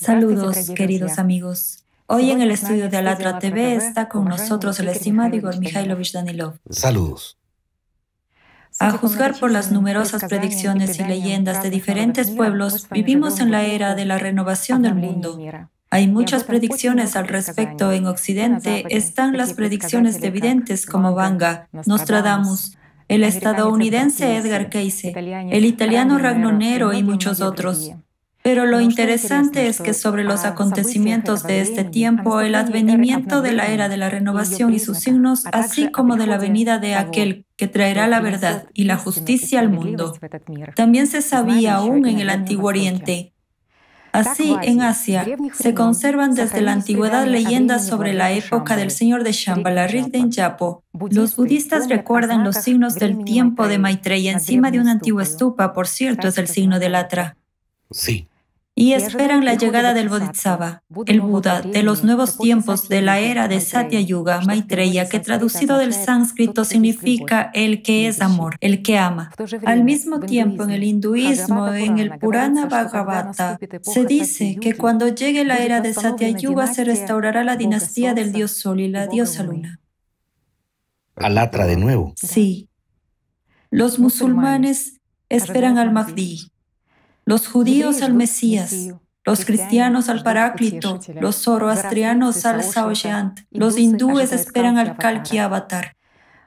Saludos, queridos amigos. Hoy en el estudio de Alatra TV está con nosotros el estimado Igor Mikhailovich Danilov. Saludos. A juzgar por las numerosas predicciones y leyendas de diferentes pueblos, vivimos en la era de la renovación del mundo. Hay muchas predicciones al respecto. En Occidente están las predicciones de videntes como Vanga, Nostradamus, el estadounidense Edgar Cayce, el italiano Ragnonero y muchos otros. Pero lo interesante es que sobre los acontecimientos de este tiempo, el advenimiento de la era de la renovación y sus signos, así como de la venida de aquel que traerá la verdad y la justicia al mundo, también se sabía aún en el Antiguo Oriente. Así, en Asia, se conservan desde la antigüedad leyendas sobre la época del señor de Shambhala, de Yapo. Los budistas recuerdan los signos del tiempo de Maitreya encima de una antigua estupa, por cierto, es el signo del Atra. Sí y esperan la llegada del Bodhisattva, el Buda de los nuevos tiempos de la era de Satya Yuga, Maitreya, que traducido del sánscrito significa el que es amor, el que ama. Al mismo tiempo, en el hinduismo, en el Purana Bhagavata, se dice que cuando llegue la era de Satya Yuga se restaurará la dinastía del dios Sol y la diosa Luna. Alatra de nuevo. Sí. Los musulmanes esperan al Mahdi, los judíos al Mesías, los cristianos al Paráclito, los zoroastrianos al Saoyant, los hindúes esperan al Kalki Avatar.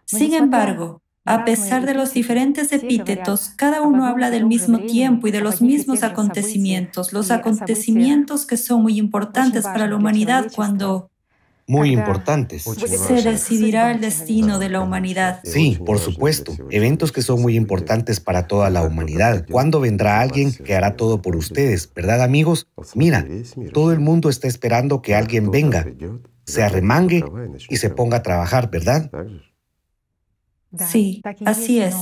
Sin embargo, a pesar de los diferentes epítetos, cada uno habla del mismo tiempo y de los mismos acontecimientos, los acontecimientos que son muy importantes para la humanidad cuando muy importantes. Se decidirá el destino de la humanidad. Sí, por supuesto. Eventos que son muy importantes para toda la humanidad. ¿Cuándo vendrá alguien que hará todo por ustedes? ¿Verdad, amigos? Mira, todo el mundo está esperando que alguien venga, se arremangue y se ponga a trabajar, ¿verdad? Sí, así es.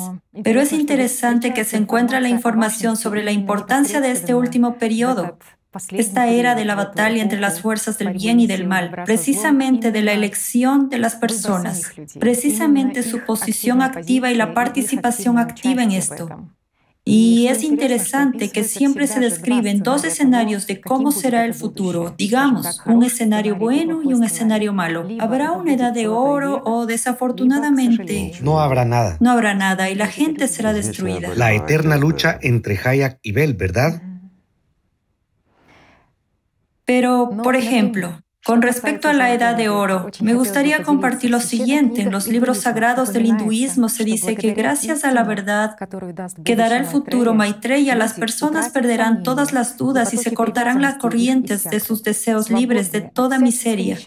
Pero es interesante que se encuentra la información sobre la importancia de este último periodo esta era de la batalla entre las fuerzas del bien y del mal, precisamente de la elección de las personas, precisamente su posición activa y la participación activa en esto. Y es interesante que siempre se describen dos escenarios de cómo será el futuro, digamos, un escenario bueno y un escenario malo. ¿Habrá una edad de oro o desafortunadamente... No habrá nada. No habrá nada y la gente será destruida. La eterna lucha entre Hayak y Bel, ¿verdad? Pero, por ejemplo, con respecto a la Edad de Oro, me gustaría compartir lo siguiente. En los libros sagrados del hinduismo se dice que gracias a la verdad que dará el futuro Maitreya, las personas perderán todas las dudas y se cortarán las corrientes de sus deseos libres de toda miseria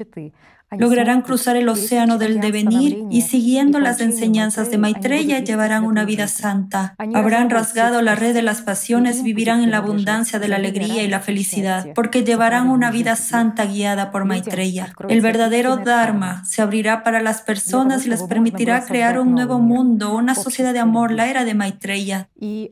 lograrán cruzar el océano del devenir y siguiendo las enseñanzas de Maitreya llevarán una vida santa. Habrán rasgado la red de las pasiones, vivirán en la abundancia de la alegría y la felicidad, porque llevarán una vida santa guiada por Maitreya. El verdadero Dharma se abrirá para las personas y les permitirá crear un nuevo mundo, una sociedad de amor, la era de Maitreya.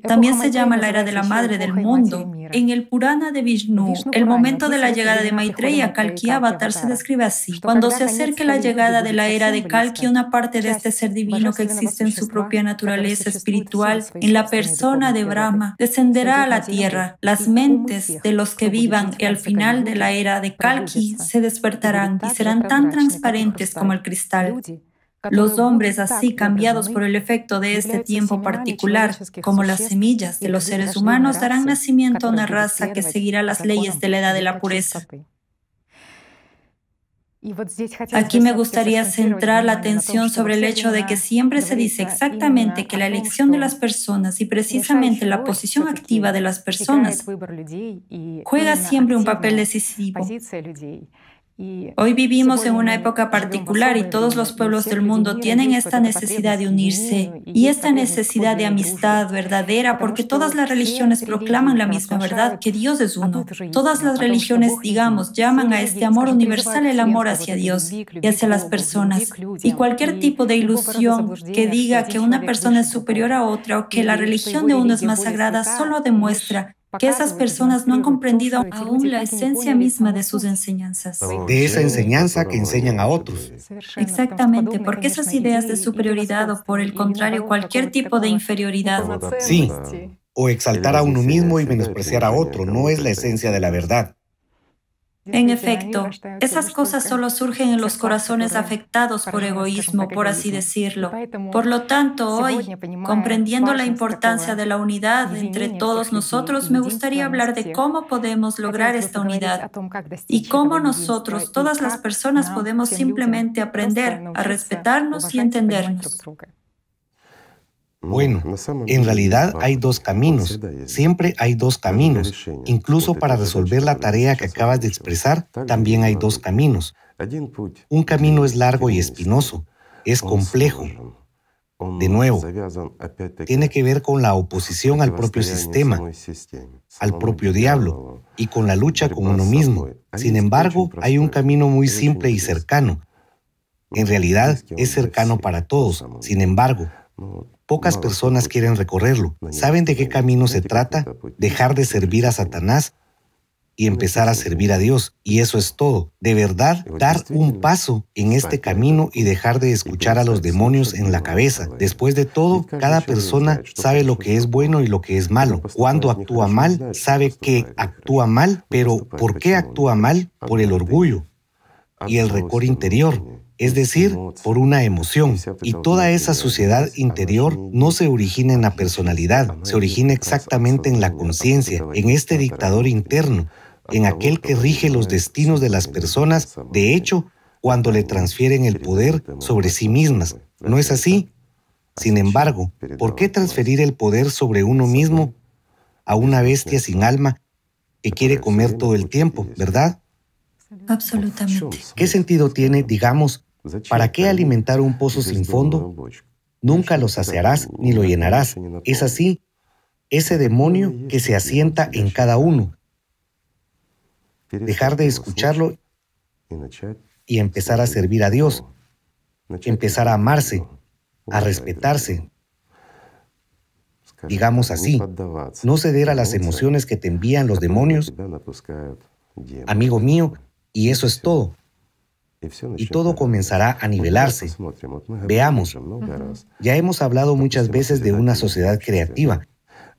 También se llama la era de la madre del mundo. En el Purana de Vishnu, el momento de la llegada de Maitreya, Kalki Avatar, se describe así. Cuando se acerque la llegada de la era de Kalki, una parte de este ser divino que existe en su propia naturaleza espiritual, en la persona de Brahma, descenderá a la tierra. Las mentes de los que vivan y al final de la era de Kalki se despertarán y serán tan transparentes como el cristal. Los hombres así cambiados por el efecto de este tiempo particular, como las semillas de los seres humanos, darán nacimiento a una raza que seguirá las leyes de la edad de la pureza. Aquí me gustaría centrar la atención sobre el hecho de que siempre se dice exactamente que la elección de las personas y precisamente la posición activa de las personas juega siempre un papel decisivo. Hoy vivimos en una época particular y todos los pueblos del mundo tienen esta necesidad de unirse y esta necesidad de amistad verdadera porque todas las religiones proclaman la misma verdad, que Dios es uno. Todas las religiones, digamos, llaman a este amor universal el amor hacia Dios y hacia las personas. Y cualquier tipo de ilusión que diga que una persona es superior a otra o que la religión de uno es más sagrada solo demuestra que esas personas no han comprendido aún la esencia misma de sus enseñanzas. De esa enseñanza que enseñan a otros. Exactamente, porque esas ideas de superioridad o por el contrario cualquier tipo de inferioridad. Sí, o exaltar a uno mismo y menospreciar a otro no es la esencia de la verdad. En efecto, esas cosas solo surgen en los corazones afectados por egoísmo, por así decirlo. Por lo tanto, hoy, comprendiendo la importancia de la unidad entre todos nosotros, me gustaría hablar de cómo podemos lograr esta unidad y cómo nosotros, todas las personas, podemos simplemente aprender a respetarnos y entendernos. Bueno, en realidad hay dos caminos. Siempre hay dos caminos. Incluso para resolver la tarea que acabas de expresar, también hay dos caminos. Un camino es largo y espinoso. Es complejo. De nuevo, tiene que ver con la oposición al propio sistema, al propio diablo y con la lucha con uno mismo. Sin embargo, hay un camino muy simple y cercano. En realidad es cercano para todos. Sin embargo, Pocas personas quieren recorrerlo. ¿Saben de qué camino se trata? Dejar de servir a Satanás y empezar a servir a Dios. Y eso es todo. De verdad, dar un paso en este camino y dejar de escuchar a los demonios en la cabeza. Después de todo, cada persona sabe lo que es bueno y lo que es malo. Cuando actúa mal, sabe que actúa mal, pero ¿por qué actúa mal? Por el orgullo y el récord interior es decir, por una emoción. Y toda esa suciedad interior no se origina en la personalidad, se origina exactamente en la conciencia, en este dictador interno, en aquel que rige los destinos de las personas, de hecho, cuando le transfieren el poder sobre sí mismas. ¿No es así? Sin embargo, ¿por qué transferir el poder sobre uno mismo a una bestia sin alma que quiere comer todo el tiempo, verdad? Absolutamente. ¿Qué sentido tiene, digamos, ¿Para qué alimentar un pozo sin fondo? Nunca lo saciarás ni lo llenarás. Es así, ese demonio que se asienta en cada uno. Dejar de escucharlo y empezar a servir a Dios, empezar a amarse, a respetarse. Digamos así, no ceder a las emociones que te envían los demonios, amigo mío, y eso es todo y todo comenzará a nivelarse. Veamos, ya hemos hablado muchas veces de una sociedad creativa,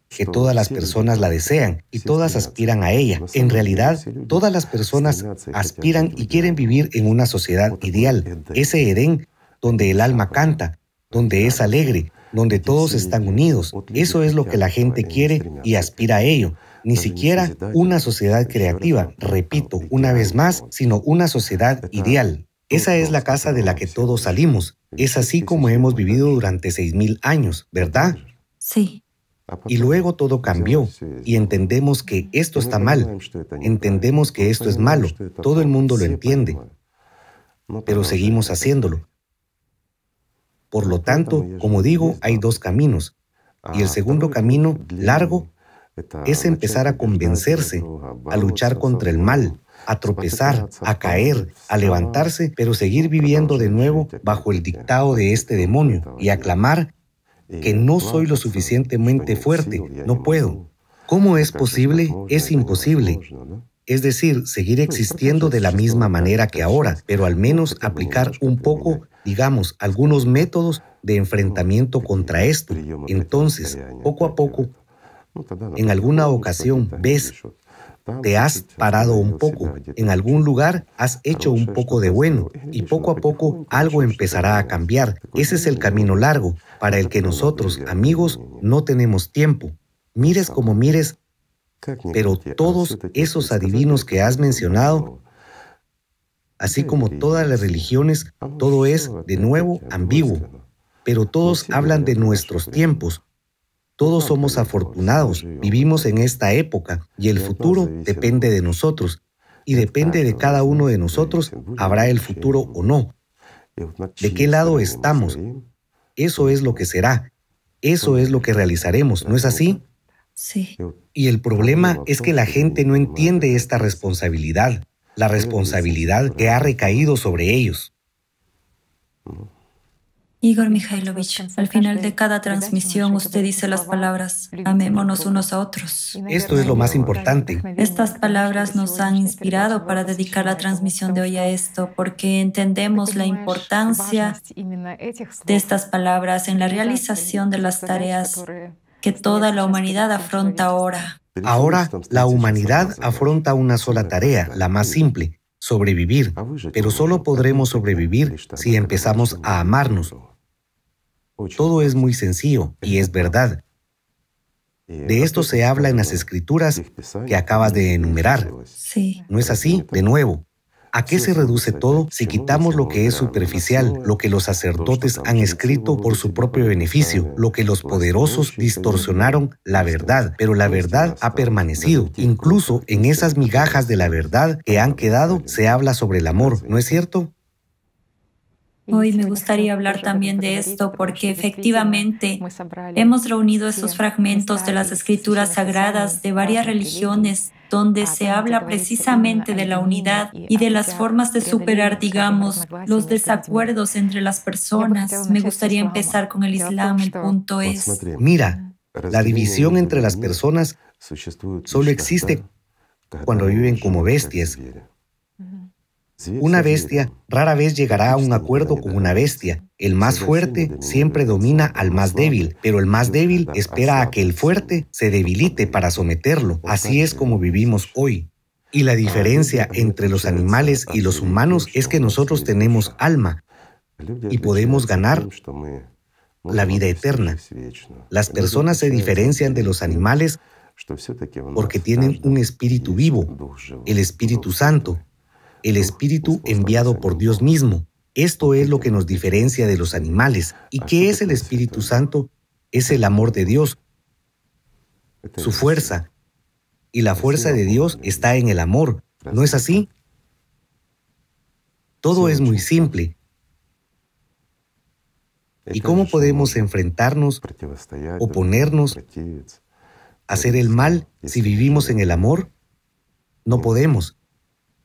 que todas las personas la desean y todas aspiran a ella. En realidad, todas las personas aspiran y quieren vivir en una sociedad ideal, ese Edén donde el alma canta, donde es alegre, donde todos están unidos. Eso es lo que la gente quiere y aspira a ello ni siquiera una sociedad creativa, repito, una vez más, sino una sociedad ideal. Esa es la casa de la que todos salimos. Es así como hemos vivido durante seis mil años, ¿verdad? Sí. Y luego todo cambió y entendemos que esto está mal. Entendemos que esto es malo. Todo el mundo lo entiende. Pero seguimos haciéndolo. Por lo tanto, como digo, hay dos caminos. Y el segundo camino, largo, es empezar a convencerse, a luchar contra el mal, a tropezar, a caer, a levantarse, pero seguir viviendo de nuevo bajo el dictado de este demonio y a clamar que no soy lo suficientemente fuerte, no puedo. ¿Cómo es posible? Es imposible. Es decir, seguir existiendo de la misma manera que ahora, pero al menos aplicar un poco, digamos, algunos métodos de enfrentamiento contra esto. Entonces, poco a poco, en alguna ocasión ves, te has parado un poco, en algún lugar has hecho un poco de bueno y poco a poco algo empezará a cambiar. Ese es el camino largo para el que nosotros, amigos, no tenemos tiempo. Mires como mires, pero todos esos adivinos que has mencionado, así como todas las religiones, todo es, de nuevo, ambiguo, pero todos hablan de nuestros tiempos, todos somos afortunados, vivimos en esta época y el futuro depende de nosotros. Y depende de cada uno de nosotros, habrá el futuro o no. ¿De qué lado estamos? Eso es lo que será. Eso es lo que realizaremos, ¿no es así? Sí. Y el problema es que la gente no entiende esta responsabilidad, la responsabilidad que ha recaído sobre ellos. Igor Mikhailovich, al final de cada transmisión usted dice las palabras, amémonos unos a otros. Esto es lo más importante. Estas palabras nos han inspirado para dedicar la transmisión de hoy a esto, porque entendemos la importancia de estas palabras en la realización de las tareas que toda la humanidad afronta ahora. Ahora, la humanidad afronta una sola tarea, la más simple, sobrevivir, pero solo podremos sobrevivir si empezamos a amarnos. Todo es muy sencillo y es verdad. De esto se habla en las escrituras que acabas de enumerar. Sí. ¿No es así? De nuevo. ¿A qué se reduce todo si quitamos lo que es superficial, lo que los sacerdotes han escrito por su propio beneficio, lo que los poderosos distorsionaron la verdad, pero la verdad ha permanecido? Incluso en esas migajas de la verdad que han quedado se habla sobre el amor, ¿no es cierto? Hoy me gustaría hablar también de esto porque efectivamente hemos reunido esos fragmentos de las escrituras sagradas de varias religiones donde se habla precisamente de la unidad y de las formas de superar, digamos, los desacuerdos entre las personas. Me gustaría empezar con el Islam. El punto es... Mira, la división entre las personas solo existe cuando viven como bestias una bestia rara vez llegará a un acuerdo con una bestia. El más fuerte siempre domina al más débil, pero el más débil espera a que el fuerte se debilite para someterlo. Así es como vivimos hoy. Y la diferencia entre los animales y los humanos es que nosotros tenemos alma y podemos ganar la vida eterna. Las personas se diferencian de los animales porque tienen un espíritu vivo, el Espíritu Santo, el Espíritu enviado por Dios mismo. Esto es lo que nos diferencia de los animales. ¿Y qué es el Espíritu Santo? Es el amor de Dios, su fuerza. Y la fuerza de Dios está en el amor. ¿No es así? Todo es muy simple. ¿Y cómo podemos enfrentarnos, oponernos, hacer el mal si vivimos en el amor? No podemos.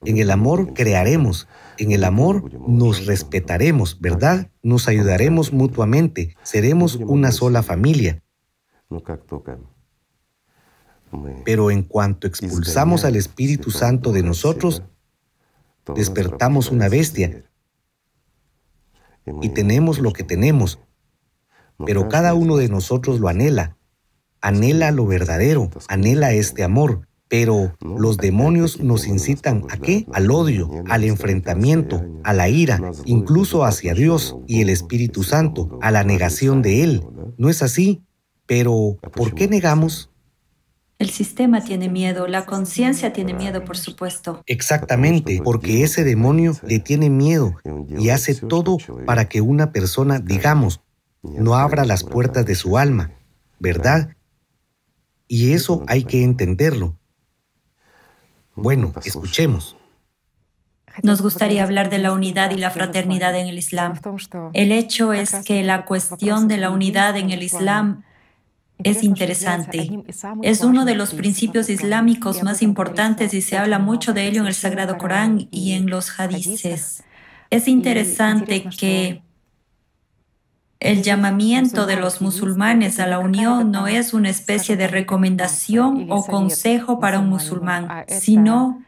En el amor crearemos, en el amor nos respetaremos, ¿verdad? Nos ayudaremos mutuamente, seremos una sola familia. Pero en cuanto expulsamos al Espíritu Santo de nosotros, despertamos una bestia y tenemos lo que tenemos. Pero cada uno de nosotros lo anhela, anhela lo verdadero, anhela este amor. Pero los demonios nos incitan a qué? Al odio, al enfrentamiento, a la ira, incluso hacia Dios y el Espíritu Santo, a la negación de Él. ¿No es así? Pero, ¿por qué negamos? El sistema tiene miedo, la conciencia tiene miedo, por supuesto. Exactamente, porque ese demonio le tiene miedo y hace todo para que una persona, digamos, no abra las puertas de su alma, ¿verdad? Y eso hay que entenderlo. Bueno, escuchemos. Nos gustaría hablar de la unidad y la fraternidad en el Islam. El hecho es que la cuestión de la unidad en el Islam es interesante. Es uno de los principios islámicos más importantes y se habla mucho de ello en el Sagrado Corán y en los hadices. Es interesante que el llamamiento de los musulmanes a la unión no es una especie de recomendación o consejo para un musulmán, sino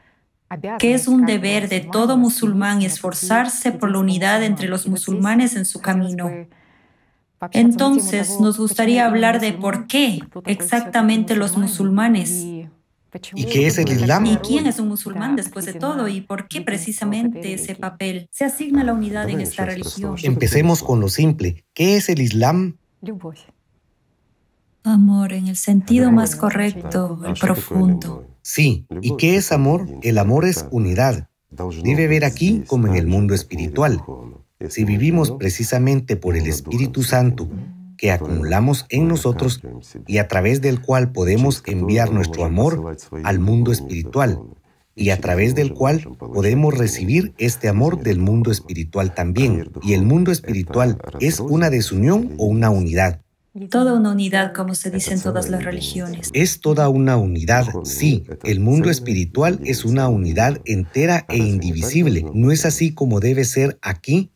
que es un deber de todo musulmán esforzarse por la unidad entre los musulmanes en su camino. Entonces, nos gustaría hablar de por qué exactamente los musulmanes ¿Y qué es el Islam? ¿Y quién es un musulmán después de todo? ¿Y por qué precisamente ese papel se asigna a la unidad en esta religión? Empecemos con lo simple. ¿Qué es el Islam? Amor en el sentido más correcto, el profundo. Sí. ¿Y qué es amor? El amor es unidad. Debe ver aquí como en el mundo espiritual. Si vivimos precisamente por el Espíritu Santo, que acumulamos en nosotros y a través del cual podemos enviar nuestro amor al mundo espiritual y a través del cual podemos recibir este amor del mundo espiritual también. Y el mundo espiritual es una desunión o una unidad. Toda una unidad, como se dice en todas las religiones. Es toda una unidad, sí. El mundo espiritual es una unidad entera e indivisible. No es así como debe ser aquí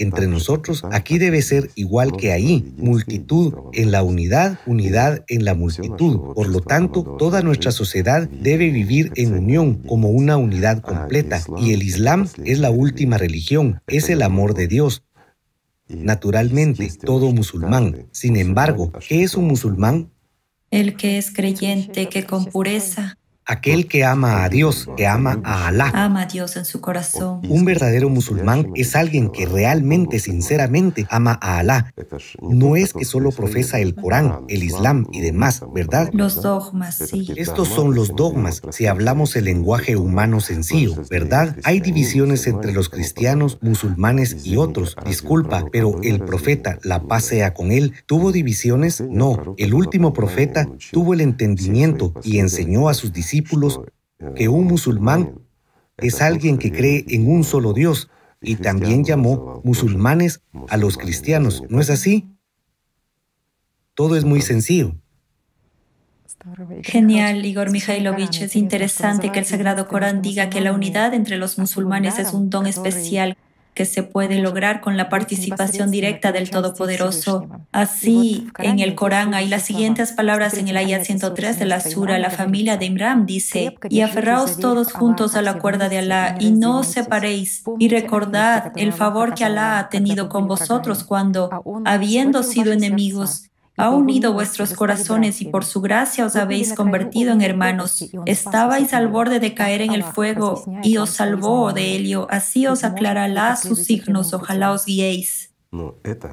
entre nosotros, aquí debe ser igual que ahí, multitud en la unidad, unidad en la multitud. Por lo tanto, toda nuestra sociedad debe vivir en unión como una unidad completa. Y el Islam es la última religión, es el amor de Dios. Naturalmente, todo musulmán. Sin embargo, ¿qué es un musulmán? El que es creyente, que con pureza Aquel que ama a Dios, que ama a Alá. Ama a Dios en su corazón. Un verdadero musulmán es alguien que realmente, sinceramente ama a Alá. No es que solo profesa el Corán, el Islam y demás, ¿verdad? Los dogmas, sí. Estos son los dogmas, si hablamos el lenguaje humano sencillo, ¿verdad? Hay divisiones entre los cristianos, musulmanes y otros. Disculpa, pero el profeta, la paz sea con él, ¿tuvo divisiones? No. El último profeta tuvo el entendimiento y enseñó a sus discípulos que un musulmán es alguien que cree en un solo Dios y también llamó musulmanes a los cristianos. ¿No es así? Todo es muy sencillo. Genial, Igor Mikhailovich. Es interesante que el Sagrado Corán diga que la unidad entre los musulmanes es un don especial que se puede lograr con la participación directa del Todopoderoso. Así, en el Corán hay las siguientes palabras en el ayat 103 de la Sura, la familia de Imram dice, y aferraos todos juntos a la cuerda de Alá y no os separéis, y recordad el favor que Alá ha tenido con vosotros cuando, habiendo sido enemigos, ha unido vuestros corazones y por su gracia os habéis convertido en hermanos. Estabais al borde de caer en el fuego y os salvó de ello. Así os aclarará sus signos. Ojalá os guiéis.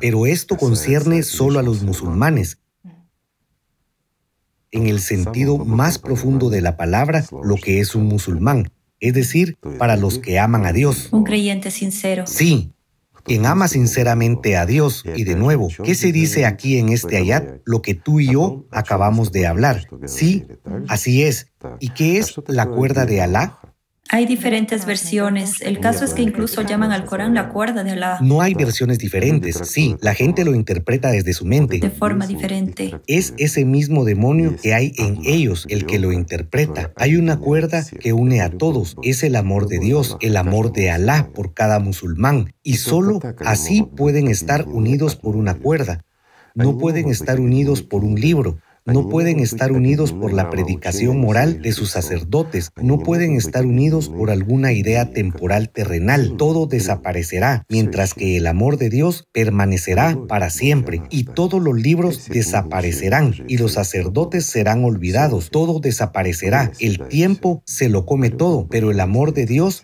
Pero esto concierne solo a los musulmanes. En el sentido más profundo de la palabra, lo que es un musulmán, es decir, para los que aman a Dios. Un creyente sincero. Sí, quien ama sinceramente a Dios. Y de nuevo, ¿qué se dice aquí en este ayat? Lo que tú y yo acabamos de hablar. Sí, así es. ¿Y qué es la cuerda de Alá? Hay diferentes versiones. El caso es que incluso llaman al Corán la cuerda de Alá. No hay versiones diferentes. Sí, la gente lo interpreta desde su mente. De forma diferente. Es ese mismo demonio que hay en ellos el que lo interpreta. Hay una cuerda que une a todos. Es el amor de Dios, el amor de Alá por cada musulmán. Y solo así pueden estar unidos por una cuerda. No pueden estar unidos por un libro. No pueden estar unidos por la predicación moral de sus sacerdotes, no pueden estar unidos por alguna idea temporal terrenal. Todo desaparecerá, mientras que el amor de Dios permanecerá para siempre y todos los libros desaparecerán y los sacerdotes serán olvidados. Todo desaparecerá. El tiempo se lo come todo, pero el amor de Dios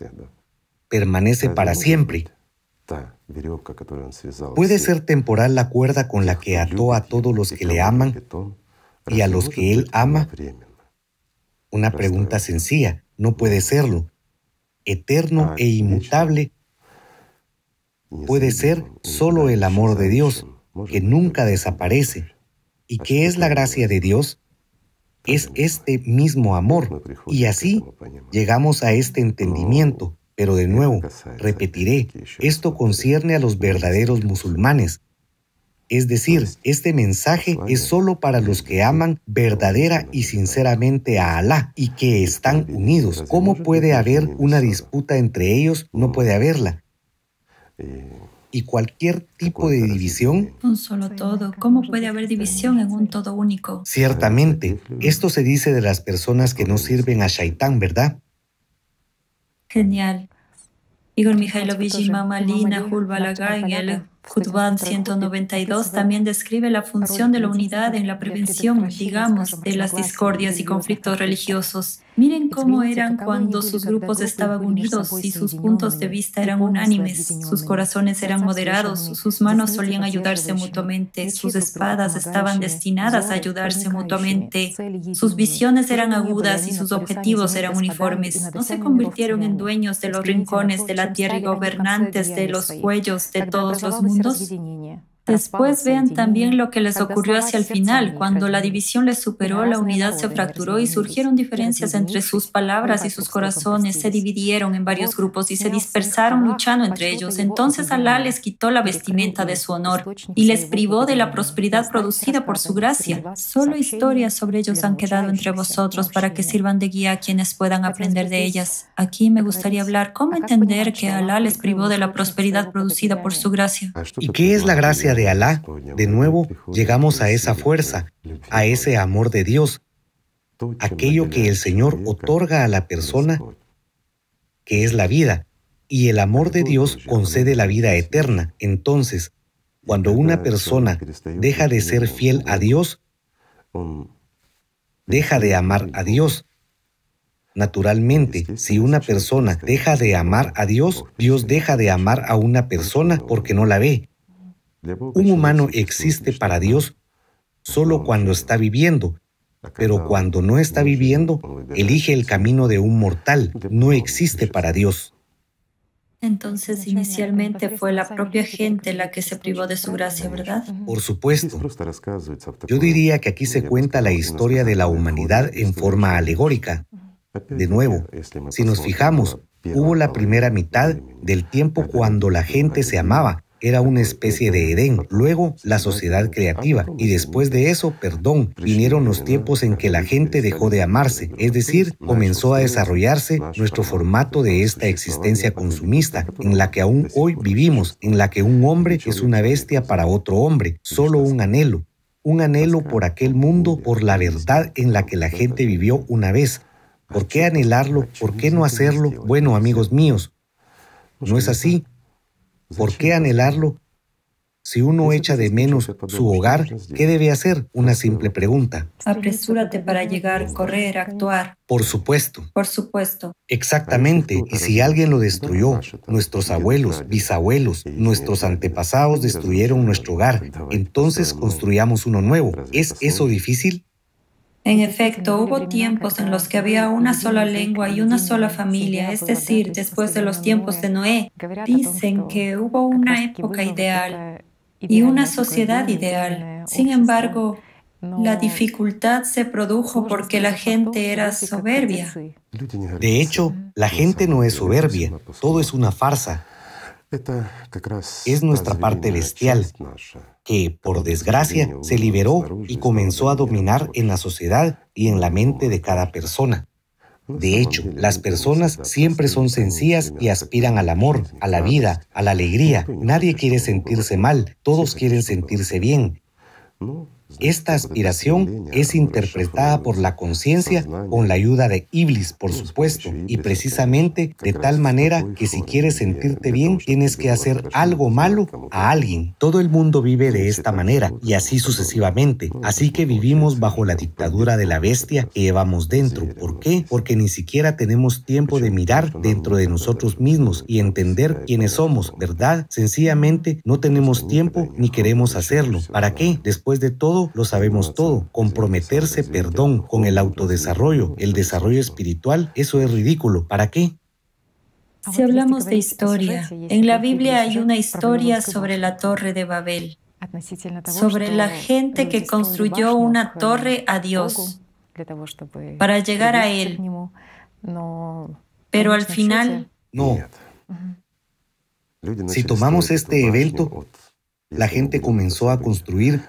permanece para siempre. ¿Puede ser temporal la cuerda con la que ató a todos los que le aman y a los que Él ama? Una pregunta sencilla, no puede serlo. Eterno e inmutable puede ser solo el amor de Dios, que nunca desaparece. ¿Y qué es la gracia de Dios? Es este mismo amor. Y así llegamos a este entendimiento. Pero de nuevo, repetiré, esto concierne a los verdaderos musulmanes, es decir, este mensaje es solo para los que aman verdadera y sinceramente a Alá y que están unidos. ¿Cómo puede haber una disputa entre ellos? No puede haberla. Y cualquier tipo de división. Un solo todo. ¿Cómo puede haber división en un todo único? Ciertamente. Esto se dice de las personas que no sirven a Shaitán, ¿verdad? Genial. Igor Mikhailovich y Mama Jutban 192 también describe la función de la unidad en la prevención, digamos, de las discordias y conflictos religiosos. Miren cómo eran cuando sus grupos estaban unidos y sus puntos de vista eran unánimes, sus corazones eran moderados, sus manos solían ayudarse mutuamente, sus espadas estaban destinadas a ayudarse mutuamente, sus visiones eran agudas y sus objetivos eran uniformes. No se convirtieron en dueños de los rincones de la tierra y gobernantes de los cuellos de todos los здесь разъединение. Después vean también lo que les ocurrió hacia el final, cuando la división les superó, la unidad se fracturó y surgieron diferencias entre sus palabras y sus corazones, se dividieron en varios grupos y se dispersaron luchando entre ellos. Entonces Alá les quitó la vestimenta de su honor y les privó de la prosperidad producida por su gracia. Solo historias sobre ellos han quedado entre vosotros para que sirvan de guía a quienes puedan aprender de ellas. Aquí me gustaría hablar cómo entender que Alá les privó de la prosperidad producida por su gracia. ¿Y qué es la gracia de Alá, de nuevo llegamos a esa fuerza, a ese amor de Dios, aquello que el Señor otorga a la persona, que es la vida, y el amor de Dios concede la vida eterna. Entonces, cuando una persona deja de ser fiel a Dios, deja de amar a Dios. Naturalmente, si una persona deja de amar a Dios, Dios deja de amar a una persona porque no la ve. Un humano existe para Dios solo cuando está viviendo, pero cuando no está viviendo, elige el camino de un mortal, no existe para Dios. Entonces, inicialmente fue la propia gente la que se privó de su gracia, ¿verdad? Por supuesto. Yo diría que aquí se cuenta la historia de la humanidad en forma alegórica. De nuevo, si nos fijamos, hubo la primera mitad del tiempo cuando la gente se amaba, era una especie de Edén, luego la sociedad creativa y después de eso, perdón, vinieron los tiempos en que la gente dejó de amarse, es decir, comenzó a desarrollarse nuestro formato de esta existencia consumista, en la que aún hoy vivimos, en la que un hombre es una bestia para otro hombre, solo un anhelo, un anhelo por aquel mundo, por la verdad en la que la gente vivió una vez. ¿Por qué anhelarlo? ¿Por qué no hacerlo? Bueno, amigos míos, no es así. ¿Por qué anhelarlo? Si uno echa de menos su hogar, ¿qué debe hacer? Una simple pregunta. Apresúrate para llegar, correr, actuar. Por supuesto. Por supuesto. Exactamente. Y si alguien lo destruyó, nuestros abuelos, bisabuelos, nuestros antepasados destruyeron nuestro hogar, entonces construyamos uno nuevo. ¿Es eso difícil? En efecto, hubo tiempos en los que había una sola lengua y una sola familia, es decir, después de los tiempos de Noé. Dicen que hubo una época ideal y una sociedad ideal. Sin embargo, la dificultad se produjo porque la gente era soberbia. De hecho, la gente no es soberbia, todo es una farsa. Es nuestra parte bestial, que, por desgracia, se liberó y comenzó a dominar en la sociedad y en la mente de cada persona. De hecho, las personas siempre son sencillas y aspiran al amor, a la vida, a la alegría. Nadie quiere sentirse mal, todos quieren sentirse bien. Esta aspiración es interpretada por la conciencia con la ayuda de Iblis, por supuesto, y precisamente de tal manera que si quieres sentirte bien, tienes que hacer algo malo a alguien. Todo el mundo vive de esta manera y así sucesivamente. Así que vivimos bajo la dictadura de la bestia que llevamos dentro. ¿Por qué? Porque ni siquiera tenemos tiempo de mirar dentro de nosotros mismos y entender quiénes somos, ¿verdad? Sencillamente no tenemos tiempo ni queremos hacerlo. ¿Para qué? Después de todo, lo sabemos todo. Comprometerse, perdón, con el autodesarrollo, el desarrollo espiritual, eso es ridículo. ¿Para qué? Si hablamos de historia, en la Biblia hay una historia sobre la torre de Babel, sobre la gente que construyó una torre a Dios para llegar a Él. Pero al final... No. Si tomamos este evento, la gente comenzó a construir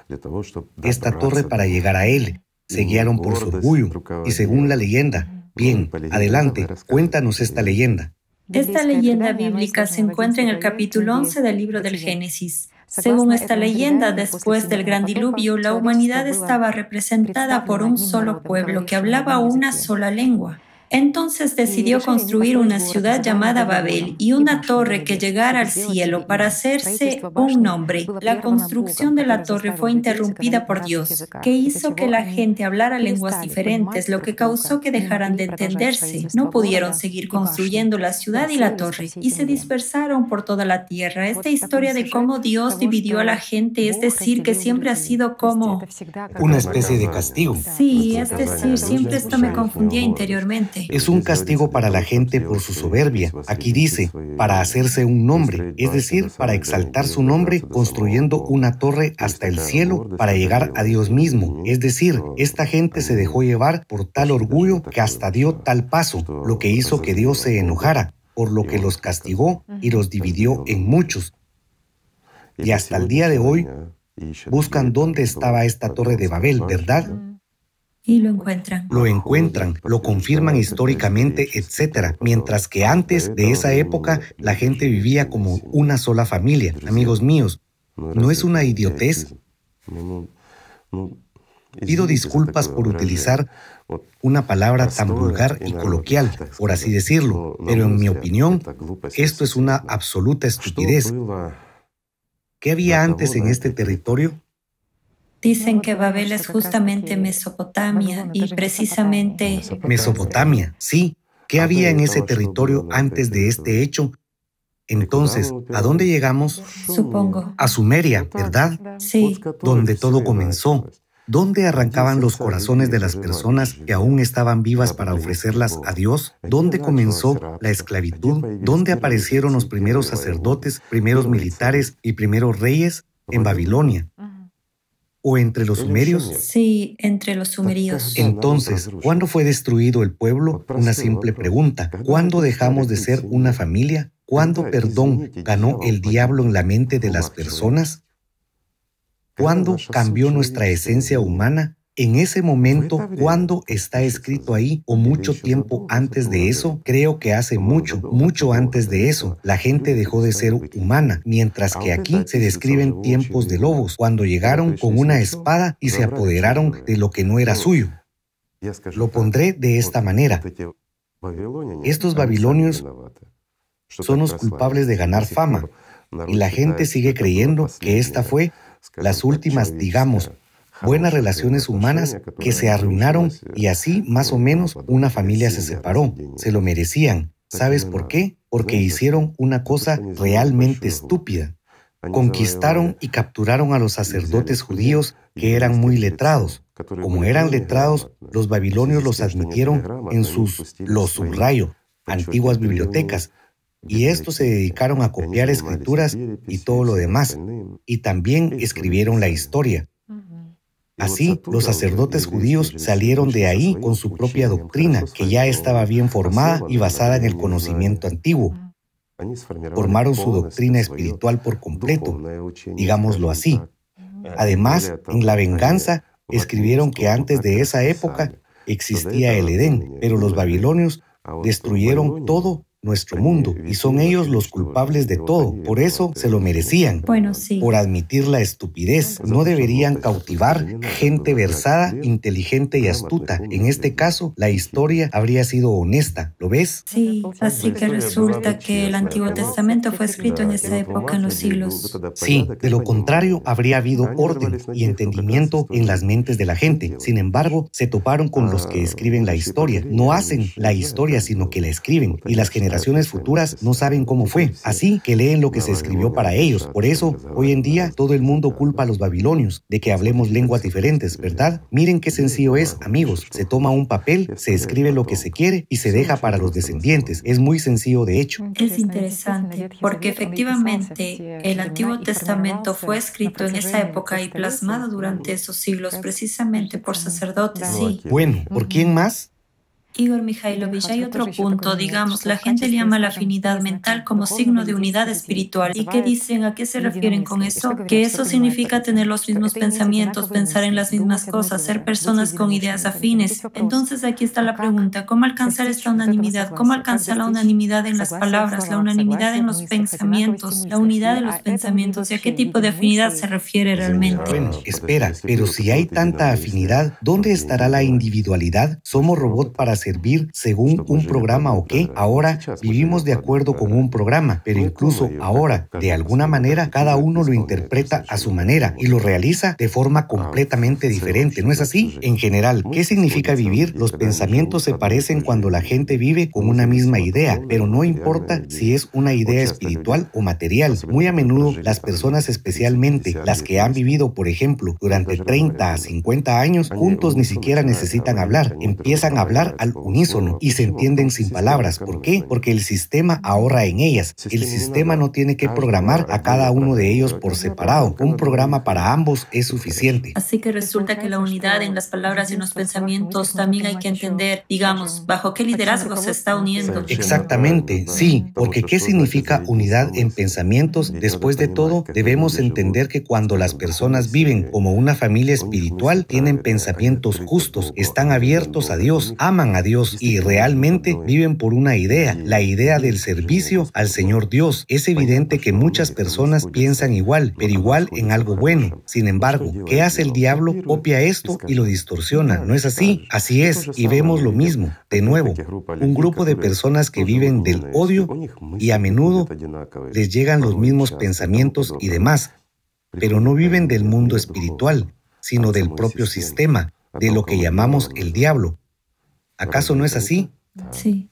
esta torre para llegar a él. Se guiaron por su orgullo y según la leyenda. Bien, adelante, cuéntanos esta leyenda. Esta leyenda bíblica se encuentra en el capítulo 11 del libro del Génesis. Según esta leyenda, después del gran diluvio, la humanidad estaba representada por un solo pueblo que hablaba una sola lengua. Entonces decidió construir una ciudad llamada Babel y una torre que llegara al cielo para hacerse un nombre. La construcción de la torre fue interrumpida por Dios, que hizo que la gente hablara lenguas diferentes, lo que causó que dejaran de entenderse. No pudieron seguir construyendo la ciudad y la torre y se dispersaron por toda la tierra. Esta historia de cómo Dios dividió a la gente, es decir, que siempre ha sido como una especie de castigo. Sí, es decir, siempre esto me confundía interiormente. Es un castigo para la gente por su soberbia. Aquí dice, para hacerse un nombre, es decir, para exaltar su nombre construyendo una torre hasta el cielo para llegar a Dios mismo. Es decir, esta gente se dejó llevar por tal orgullo que hasta dio tal paso, lo que hizo que Dios se enojara, por lo que los castigó y los dividió en muchos. Y hasta el día de hoy buscan dónde estaba esta torre de Babel, ¿verdad? Y lo encuentran. Lo encuentran, lo confirman históricamente, etc. Mientras que antes de esa época la gente vivía como una sola familia. Amigos míos, ¿no es una idiotez? Pido disculpas por utilizar una palabra tan vulgar y coloquial, por así decirlo, pero en mi opinión, esto es una absoluta estupidez. ¿Qué había antes en este territorio? Dicen que Babel es justamente Mesopotamia y precisamente... Mesopotamia, sí. ¿Qué había en ese territorio antes de este hecho? Entonces, ¿a dónde llegamos? Supongo. A Sumeria, ¿verdad? Sí. Donde todo comenzó. ¿Dónde arrancaban los corazones de las personas que aún estaban vivas para ofrecerlas a Dios? ¿Dónde comenzó la esclavitud? ¿Dónde aparecieron los primeros sacerdotes, primeros militares y primeros reyes? En Babilonia. ¿O entre los sumerios? Sí, entre los sumerios. Entonces, ¿cuándo fue destruido el pueblo? Una simple pregunta. ¿Cuándo dejamos de ser una familia? ¿Cuándo, perdón, ganó el diablo en la mente de las personas? ¿Cuándo cambió nuestra esencia humana? En ese momento, cuando está escrito ahí o mucho tiempo antes de eso, creo que hace mucho, mucho antes de eso, la gente dejó de ser humana, mientras que aquí se describen tiempos de lobos, cuando llegaron con una espada y se apoderaron de lo que no era suyo. Lo pondré de esta manera. Estos babilonios son los culpables de ganar fama, y la gente sigue creyendo que esta fue las últimas, digamos, buenas relaciones humanas que se arruinaron y así más o menos una familia se separó. Se lo merecían. ¿Sabes por qué? Porque hicieron una cosa realmente estúpida. Conquistaron y capturaron a los sacerdotes judíos que eran muy letrados. Como eran letrados, los babilonios los admitieron en sus, los subrayo, antiguas bibliotecas, y estos se dedicaron a copiar escrituras y todo lo demás, y también escribieron la historia. Así, los sacerdotes judíos salieron de ahí con su propia doctrina, que ya estaba bien formada y basada en el conocimiento antiguo. Formaron su doctrina espiritual por completo, digámoslo así. Además, en la venganza, escribieron que antes de esa época existía el Edén, pero los babilonios destruyeron todo nuestro mundo y son ellos los culpables de todo. Por eso se lo merecían. Bueno, sí. Por admitir la estupidez. No deberían cautivar gente versada, inteligente y astuta. En este caso, la historia habría sido honesta. ¿Lo ves? Sí, así que resulta que el Antiguo Testamento fue escrito en esa época, en los siglos. Sí, de lo contrario, habría habido orden y entendimiento en las mentes de la gente. Sin embargo, se toparon con los que escriben la historia. No hacen la historia, sino que la escriben. Y las generaciones futuras no saben cómo fue, así que leen lo que se escribió para ellos. Por eso, hoy en día, todo el mundo culpa a los babilonios de que hablemos lenguas diferentes, ¿verdad? Miren qué sencillo es, amigos. Se toma un papel, se escribe lo que se quiere y se deja para los descendientes. Es muy sencillo de hecho. Es interesante, porque efectivamente el Antiguo Testamento fue escrito en esa época y plasmado durante esos siglos precisamente por sacerdotes, sí. Bueno, ¿por quién más? Igor Mikhailovich, hay otro punto, digamos, la gente le llama la afinidad mental como signo de unidad espiritual. ¿Y qué dicen? ¿A qué se refieren con eso? Que eso significa tener los mismos pensamientos, pensar en las mismas cosas, ser personas con ideas afines. Entonces aquí está la pregunta, ¿cómo alcanzar esta unanimidad? ¿Cómo alcanzar la unanimidad en las palabras, la unanimidad en los pensamientos, la unidad de los pensamientos? ¿Y a qué tipo de afinidad se refiere realmente? Bueno, espera, pero si hay tanta afinidad, ¿dónde estará la individualidad? ¿Somos robot para servir según un programa o qué. Ahora vivimos de acuerdo con un programa, pero incluso ahora, de alguna manera, cada uno lo interpreta a su manera y lo realiza de forma completamente diferente. ¿No es así? En general, ¿qué significa vivir? Los pensamientos se parecen cuando la gente vive con una misma idea, pero no importa si es una idea espiritual o material. Muy a menudo las personas, especialmente las que han vivido, por ejemplo, durante 30 a 50 años, juntos ni siquiera necesitan hablar. Empiezan a hablar al unísono y se entienden sin palabras. ¿Por qué? Porque el sistema ahorra en ellas. El sistema no tiene que programar a cada uno de ellos por separado. Un programa para ambos es suficiente. Así que resulta que la unidad en las palabras y en los pensamientos también hay que entender, digamos, bajo qué liderazgo se está uniendo. Exactamente, sí, porque ¿qué significa unidad en pensamientos? Después de todo, debemos entender que cuando las personas viven como una familia espiritual, tienen pensamientos justos, están abiertos a Dios, aman a Dios y realmente viven por una idea, la idea del servicio al Señor Dios. Es evidente que muchas personas piensan igual, pero igual en algo bueno. Sin embargo, ¿qué hace el diablo? Copia esto y lo distorsiona. ¿No es así? Así es, y vemos lo mismo. De nuevo, un grupo de personas que viven del odio y a menudo les llegan los mismos pensamientos y demás, pero no viven del mundo espiritual sino del propio sistema, de lo que llamamos el diablo. ¿Acaso no es así? Sí.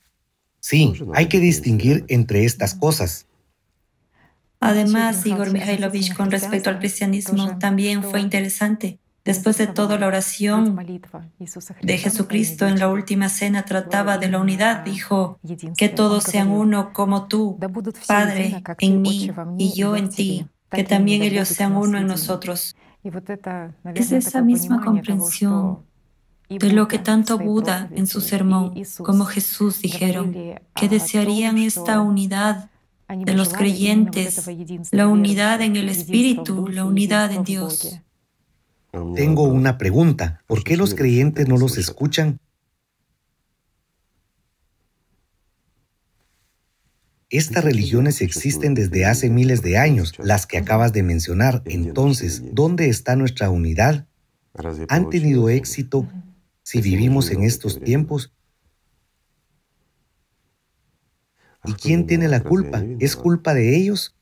Sí, hay que distinguir entre estas cosas. Además, Igor Mikhailovich, con respecto al cristianismo, también fue interesante. Después de todo, la oración de Jesucristo en la última cena trataba de la unidad. Dijo, que todos sean uno como tú, Padre, en mí y yo en ti, que también ellos sean uno en nosotros. Es esa misma comprensión de lo que tanto Buda en su sermón como Jesús dijeron, que desearían esta unidad de los creyentes, la unidad en el Espíritu, la unidad en Dios. Tengo una pregunta. ¿Por qué los creyentes no los escuchan? Estas religiones existen desde hace miles de años, las que acabas de mencionar. Entonces, ¿dónde está nuestra unidad? ¿Han tenido éxito si vivimos en estos tiempos? ¿Y quién tiene la culpa? ¿Es culpa de ellos?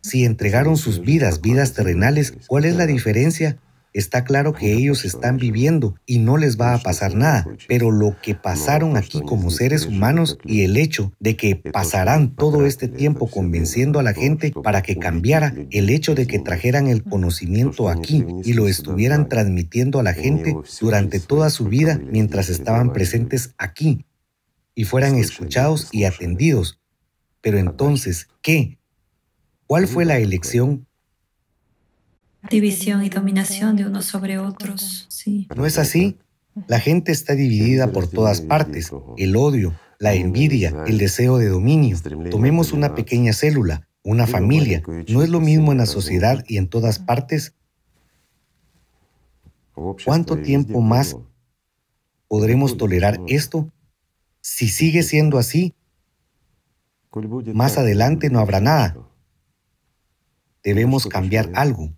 Si entregaron sus vidas, vidas terrenales, ¿cuál es la diferencia Está claro que ellos están viviendo y no les va a pasar nada, pero lo que pasaron aquí como seres humanos y el hecho de que pasarán todo este tiempo convenciendo a la gente para que cambiara, el hecho de que trajeran el conocimiento aquí y lo estuvieran transmitiendo a la gente durante toda su vida mientras estaban presentes aquí y fueran escuchados y atendidos. Pero entonces, ¿qué? ¿Cuál fue la elección división y dominación de unos sobre otros. Sí. ¿No es así? La gente está dividida por todas partes. El odio, la envidia, el deseo de dominio. Tomemos una pequeña célula, una familia. ¿No es lo mismo en la sociedad y en todas partes? ¿Cuánto tiempo más podremos tolerar esto? Si sigue siendo así, más adelante no habrá nada. Debemos cambiar algo.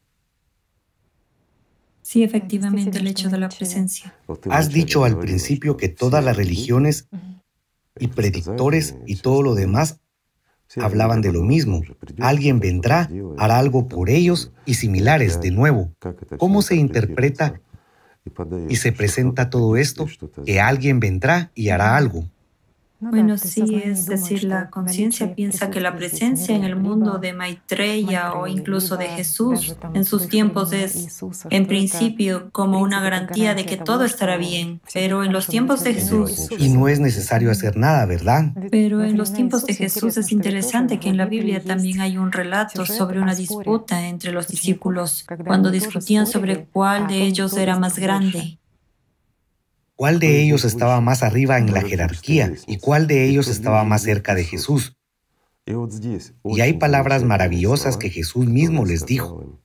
Sí, efectivamente, el hecho de la presencia. Has dicho al principio que todas las religiones y predictores y todo lo demás hablaban de lo mismo. Alguien vendrá, hará algo por ellos y similares de nuevo. ¿Cómo se interpreta y se presenta todo esto? Que alguien vendrá y hará algo. Bueno, sí, es decir, la conciencia piensa que la presencia en el mundo de Maitreya o incluso de Jesús en sus tiempos es, en principio, como una garantía de que todo estará bien, pero en los tiempos de Jesús... Y no es necesario hacer nada, ¿verdad? Pero en los tiempos de Jesús es interesante que en la Biblia también hay un relato sobre una disputa entre los discípulos cuando discutían sobre cuál de ellos era más grande. ¿Cuál de ellos estaba más arriba en la jerarquía y cuál de ellos estaba más cerca de Jesús? Y hay palabras maravillosas que Jesús mismo les dijo.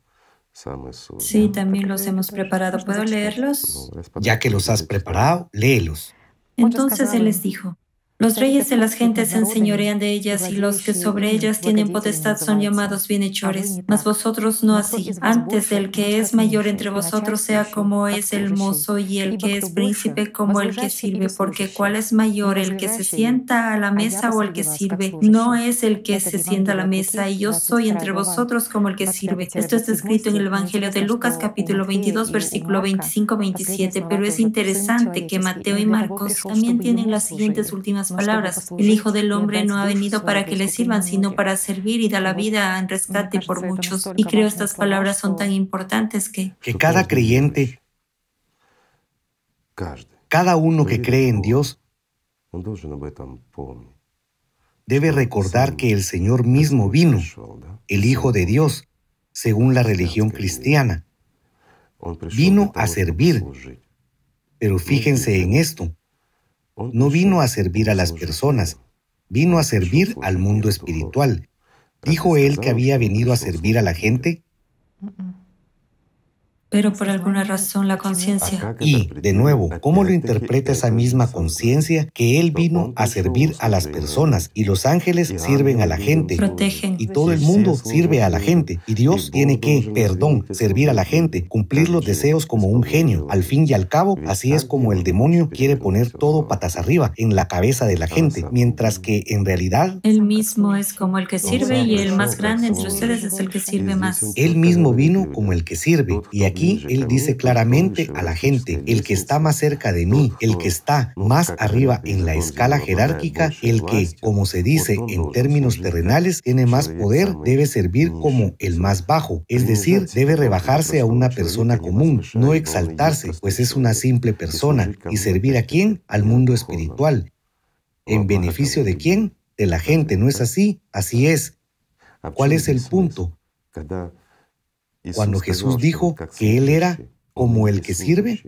Sí, también los hemos preparado. ¿Puedo leerlos? Ya que los has preparado, léelos. Entonces Él les dijo, los reyes de las gentes se enseñorean de ellas y los que sobre ellas tienen potestad son llamados bienhechores, mas vosotros no así. Antes el que es mayor entre vosotros sea como es el mozo y el que es príncipe como el que sirve, porque cuál es mayor, el que se sienta a la mesa o el que sirve. No es el que se sienta a la mesa y yo soy entre vosotros como el que sirve. Esto está escrito en el Evangelio de Lucas capítulo 22 versículo 25-27, pero es interesante que Mateo y Marcos también tienen las siguientes últimas palabras. El Hijo del Hombre no ha venido para que le sirvan, sino para servir y dar la vida en rescate por muchos. Y creo estas palabras son tan importantes que... Que cada creyente, cada uno que cree en Dios, debe recordar que el Señor mismo vino, el Hijo de Dios, según la religión cristiana. Vino a servir. Pero fíjense en esto, no vino a servir a las personas, vino a servir al mundo espiritual. ¿Dijo él que había venido a servir a la gente? Pero por alguna razón la conciencia. Y, de nuevo, ¿cómo lo interpreta esa misma conciencia que Él vino a servir a las personas y los ángeles sirven a la gente? Protegen. Y todo el mundo sirve a la gente. Y Dios tiene que, perdón, servir a la gente, cumplir los deseos como un genio. Al fin y al cabo, así es como el demonio quiere poner todo patas arriba en la cabeza de la gente, mientras que en realidad... Él mismo es como el que sirve y el más grande entre ustedes es el que sirve más. Él mismo vino como el que sirve y aquí aquí él dice claramente a la gente, el que está más cerca de mí, el que está más arriba en la escala jerárquica, el que, como se dice en términos terrenales, tiene más poder, debe servir como el más bajo, es decir, debe rebajarse a una persona común, no exaltarse, pues es una simple persona, y servir a quién? Al mundo espiritual. ¿En beneficio de quién? De la gente, ¿no es así? Así es. ¿Cuál es el punto? Cuando Jesús dijo que Él era como el que sirve,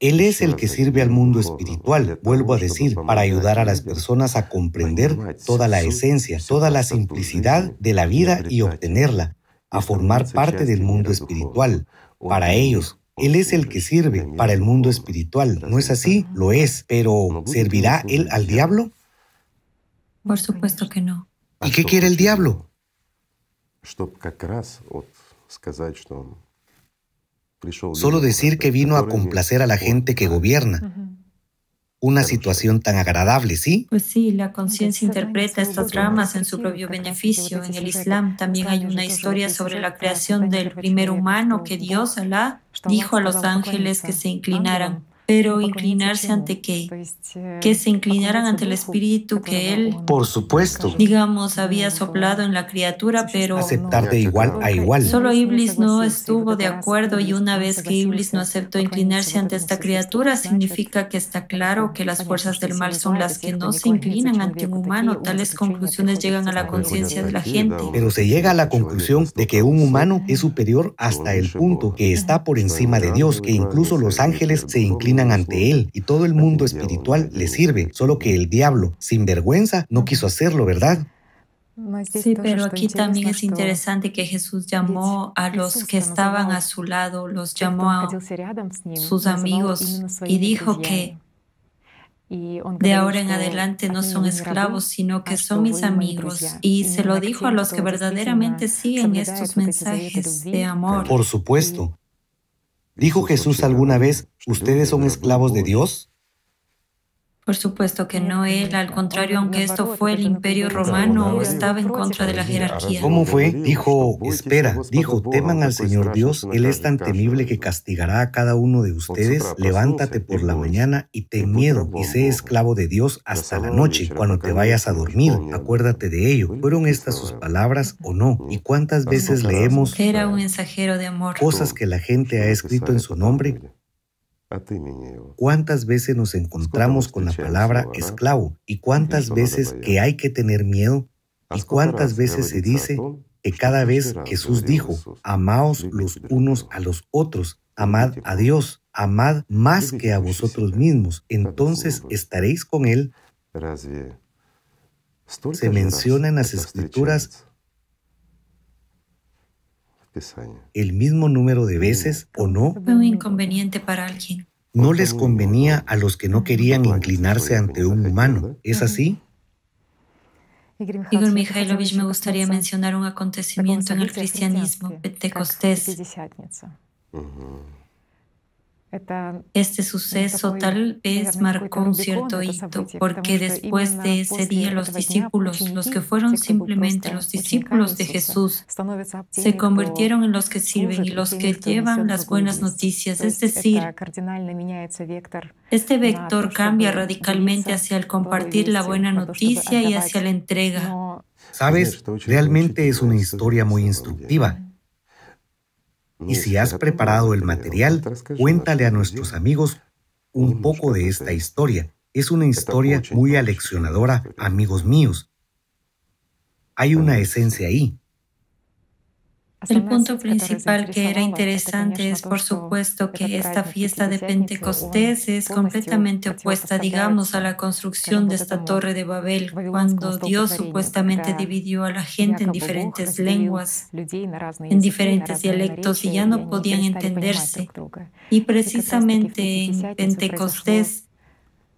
Él es el que sirve al mundo espiritual, vuelvo a decir, para ayudar a las personas a comprender toda la esencia, toda la simplicidad de la vida y obtenerla, a formar parte del mundo espiritual. Para ellos, él es el que sirve para el mundo espiritual. ¿No es así? Lo es. Pero ¿servirá Él al diablo? Por supuesto que no. ¿Y qué quiere el diablo? Solo decir que vino a complacer a la gente que gobierna. Una situación tan agradable, ¿sí? Pues sí, la conciencia interpreta estas ramas en su propio beneficio. En el Islam también hay una historia sobre la creación del primer humano que Dios, Alá, dijo a los ángeles que se inclinaran pero inclinarse ante qué? Que se inclinaran ante el espíritu que él, por supuesto, digamos, había soplado en la criatura, pero aceptar de igual a igual. Solo Iblis no estuvo de acuerdo y una vez que Iblis no aceptó inclinarse ante esta criatura, significa que está claro que las fuerzas del mal son las que no se inclinan ante un humano. Tales conclusiones llegan a la conciencia de la gente. Pero se llega a la conclusión de que un humano es superior hasta el punto que está por encima de Dios, que incluso los ángeles se inclinan ante él y todo el mundo espiritual le sirve, solo que el diablo, sin vergüenza, no quiso hacerlo, ¿verdad? Sí, pero aquí también es interesante que Jesús llamó a los que estaban a su lado, los llamó a sus amigos y dijo que de ahora en adelante no son esclavos, sino que son mis amigos. Y se lo dijo a los que verdaderamente siguen estos mensajes de amor. Por supuesto. ¿Dijo Jesús alguna vez, ustedes son esclavos de Dios? Por supuesto que no él, al contrario, aunque esto fue el imperio romano, estaba en contra de la jerarquía. ¿Cómo fue? Dijo, espera, dijo, teman al Señor Dios, Él es tan temible que castigará a cada uno de ustedes, levántate por la mañana y ten miedo y sé esclavo de Dios hasta la noche, cuando te vayas a dormir, acuérdate de ello. ¿Fueron estas sus palabras o no? ¿Y cuántas veces leemos era un mensajero de amor. cosas que la gente ha escrito en su nombre ¿Cuántas veces nos encontramos con la palabra esclavo? ¿Y cuántas veces que hay que tener miedo? ¿Y cuántas veces se dice que cada vez Jesús dijo, amaos los unos a los otros, amad a Dios, amad más que a vosotros mismos, entonces estaréis con Él? Se menciona en las escrituras el mismo número de veces o no? Fue un inconveniente para alguien. No les convenía a los que no querían inclinarse ante un humano. ¿Es así? Igor Mikhailovich, me gustaría mencionar un acontecimiento en el cristianismo, Pentecostés. Este suceso tal vez marcó un cierto hito, porque después de ese día los discípulos, los que fueron simplemente los discípulos de Jesús, se convirtieron en los que sirven y los que llevan las buenas noticias. Es decir, este vector cambia radicalmente hacia el compartir la buena noticia y hacia la entrega. Sabes, realmente es una historia muy instructiva. Y si has preparado el material, cuéntale a nuestros amigos un poco de esta historia. Es una historia muy aleccionadora, amigos míos. Hay una esencia ahí. El punto principal que era interesante es, por supuesto, que esta fiesta de Pentecostés es completamente opuesta, digamos, a la construcción de esta torre de Babel, cuando Dios supuestamente dividió a la gente en diferentes lenguas, en diferentes dialectos y ya no podían entenderse. Y precisamente en Pentecostés,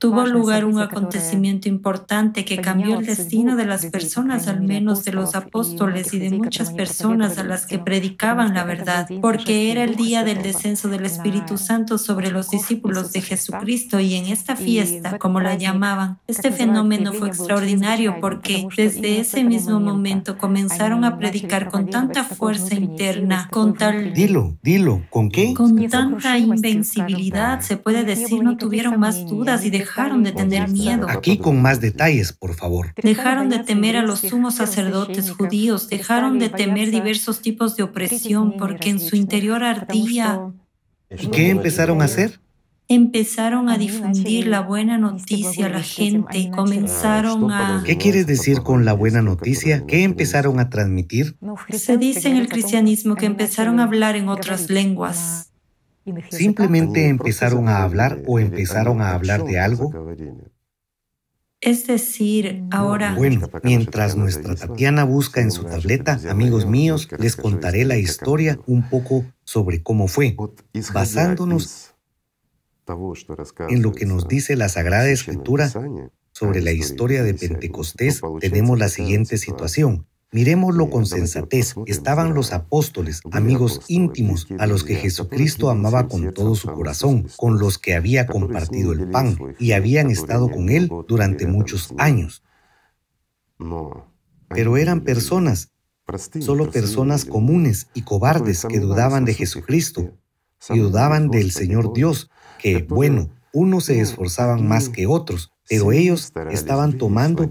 tuvo lugar un acontecimiento importante que cambió el destino de las personas, al menos de los apóstoles y de muchas personas a las que predicaban la verdad, porque era el día del descenso del Espíritu Santo sobre los discípulos de Jesucristo y en esta fiesta, como la llamaban, este fenómeno fue extraordinario porque desde ese mismo momento comenzaron a predicar con tanta fuerza interna, con tal... Dilo, dilo, ¿con qué? Con tanta invencibilidad, se puede decir, no tuvieron más dudas y dejaron dejaron de tener miedo. Aquí con más detalles, por favor. Dejaron de temer a los sumos sacerdotes judíos, dejaron de temer diversos tipos de opresión porque en su interior ardía. ¿Y qué empezaron a hacer? Empezaron a difundir la buena noticia a la gente, comenzaron a... ¿Qué quieres decir con la buena noticia? ¿Qué empezaron a transmitir? Se dice en el cristianismo que empezaron a hablar en otras lenguas. ¿Simplemente empezaron a hablar o empezaron a hablar de algo? Es decir, ahora... Bueno, mientras nuestra Tatiana busca en su tableta, amigos míos, les contaré la historia un poco sobre cómo fue, basándonos en lo que nos dice la Sagrada Escritura sobre la historia de Pentecostés, tenemos la siguiente situación. Miremoslo con sensatez. Estaban los apóstoles, amigos íntimos, a los que Jesucristo amaba con todo su corazón, con los que había compartido el pan y habían estado con él durante muchos años. Pero eran personas, solo personas comunes y cobardes que dudaban de Jesucristo y dudaban del Señor Dios, que, bueno, unos se esforzaban más que otros, pero ellos estaban tomando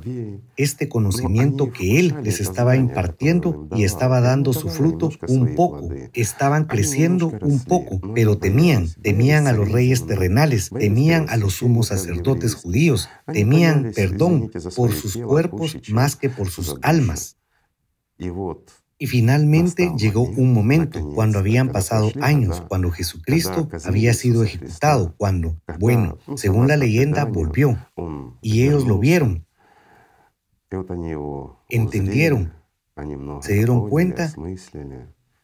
este conocimiento que Él les estaba impartiendo y estaba dando su fruto un poco. Estaban creciendo un poco, pero temían, temían a los reyes terrenales, temían a los sumos sacerdotes judíos, temían perdón por sus cuerpos más que por sus almas. Y finalmente llegó un momento, cuando habían pasado años, cuando Jesucristo había sido ejecutado, cuando, bueno, según la leyenda, volvió. Y ellos lo vieron, entendieron, se dieron cuenta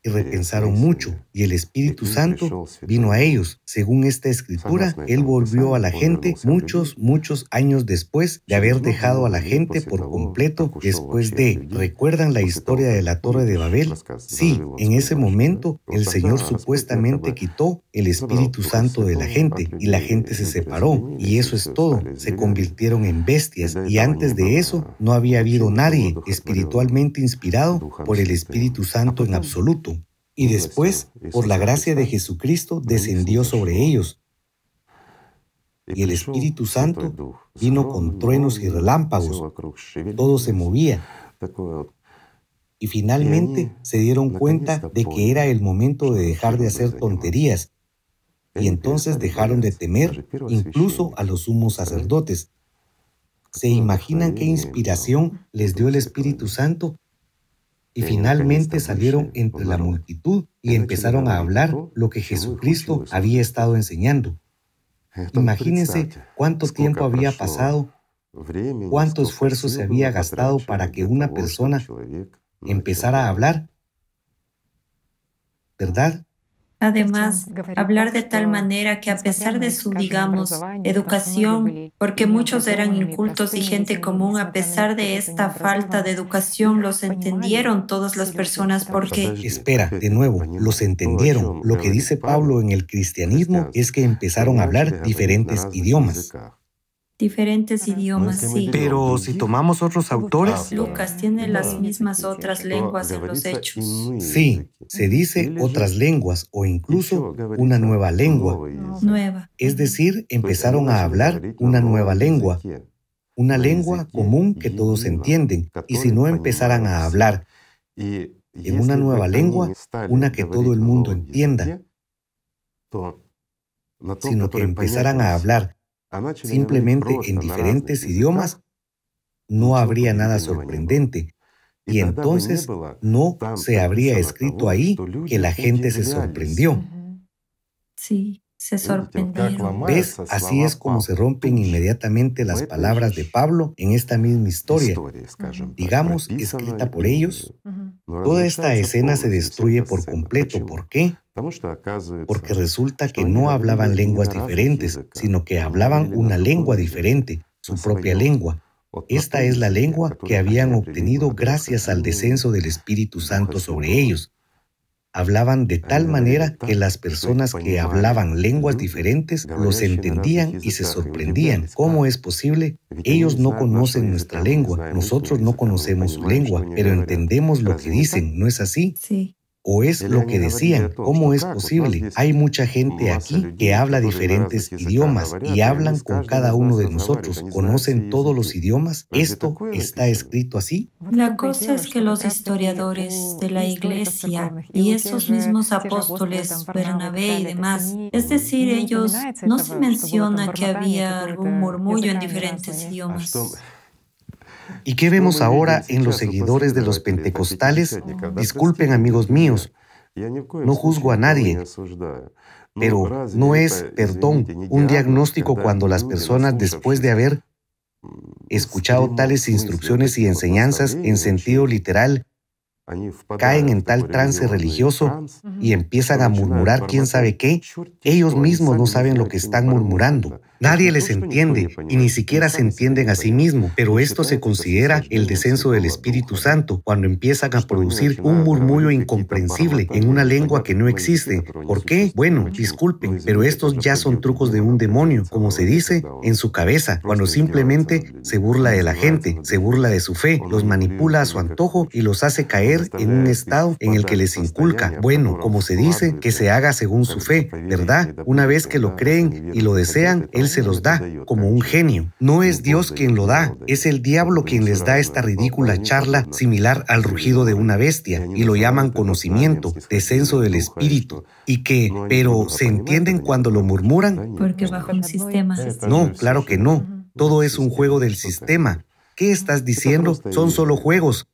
y repensaron mucho, y el Espíritu Santo vino a ellos. Según esta escritura, Él volvió a la gente muchos, muchos años después de haber dejado a la gente por completo después de... ¿Recuerdan la historia de la Torre de Babel? Sí, en ese momento el Señor supuestamente quitó el Espíritu Santo de la gente y la gente se separó, y eso es todo. Se convirtieron en bestias, y antes de eso no había habido nadie espiritualmente inspirado por el Espíritu Santo en absoluto y después, por la gracia de Jesucristo, descendió sobre ellos. Y el Espíritu Santo vino con truenos y relámpagos. Todo se movía. Y finalmente se dieron cuenta de que era el momento de dejar de hacer tonterías. Y entonces dejaron de temer incluso a los sumos sacerdotes. ¿Se imaginan qué inspiración les dio el Espíritu Santo y finalmente salieron entre la multitud y empezaron a hablar lo que Jesucristo había estado enseñando. Imagínense cuánto tiempo había pasado, cuánto esfuerzo se había gastado para que una persona empezara a hablar. ¿Verdad? Además, hablar de tal manera que a pesar de su, digamos, educación, porque muchos eran incultos y gente común, a pesar de esta falta de educación, los entendieron todas las personas porque... Espera, de nuevo, los entendieron. Lo que dice Pablo. En el cristianismo es que empezaron a hablar diferentes idiomas diferentes idiomas, sí. Pero si tomamos otros autores... Lucas tiene las mismas otras lenguas en los hechos. Sí, se dice otras lenguas o incluso una nueva lengua. Nueva. Es decir, empezaron a hablar una nueva lengua, una lengua común que todos entienden. Y si no empezaran a hablar en una nueva lengua, una que todo el mundo entienda, sino que empezaran a hablar simplemente en diferentes idiomas, no habría nada sorprendente. Y entonces no se habría escrito ahí que la gente se sorprendió. Sí, se sorprendieron. ¿Ves? Así es como se rompen inmediatamente las palabras de Pablo en esta misma historia, digamos, escrita por ellos. Toda esta escena se destruye por completo. ¿Por qué? Porque resulta que no hablaban lenguas diferentes, sino que hablaban una lengua diferente, su propia lengua. Esta es la lengua que habían obtenido gracias al descenso del Espíritu Santo sobre ellos. Hablaban de tal manera que las personas que hablaban lenguas diferentes los entendían y se sorprendían. ¿Cómo es posible? Ellos no conocen nuestra lengua, nosotros no conocemos su lengua, pero entendemos lo que dicen, ¿no es así? Sí. ¿O es lo que decían? ¿Cómo es posible? Hay mucha gente aquí que habla diferentes idiomas y hablan con cada uno de nosotros. ¿Conocen todos los idiomas? ¿Esto está escrito así? La cosa es que los historiadores de la iglesia y esos mismos apóstoles, Bernabé y demás, es decir, ellos no se menciona que había algún murmullo en diferentes idiomas. ¿Y qué vemos ahora en los seguidores de los pentecostales? Disculpen amigos míos, no juzgo a nadie, pero no es, perdón, un diagnóstico cuando las personas después de haber escuchado tales instrucciones y enseñanzas en sentido literal, caen en tal trance religioso y empiezan a murmurar quién sabe qué, ellos mismos no saben lo que están murmurando. Nadie les entiende y ni siquiera se entienden a sí mismos, pero esto se considera el descenso del Espíritu Santo cuando empiezan a producir un murmullo incomprensible en una lengua que no existe. ¿Por qué? Bueno, disculpen, pero estos ya son trucos de un demonio, como se dice, en su cabeza, cuando simplemente se burla de la gente, se burla de su fe, los manipula a su antojo y los hace caer en un estado en el que les inculca, bueno, como se dice, que se haga según su fe, ¿verdad? Una vez que lo creen y lo desean, Él se los da como un genio. No es Dios quien lo da, es el diablo quien les da esta ridícula charla similar al rugido de una bestia y lo llaman conocimiento, descenso del espíritu. Y que, pero ¿se entienden cuando lo murmuran? Porque bajo un sistema. No, claro que no. Todo es un juego del sistema. ¿Qué estás diciendo? Son solo juegos,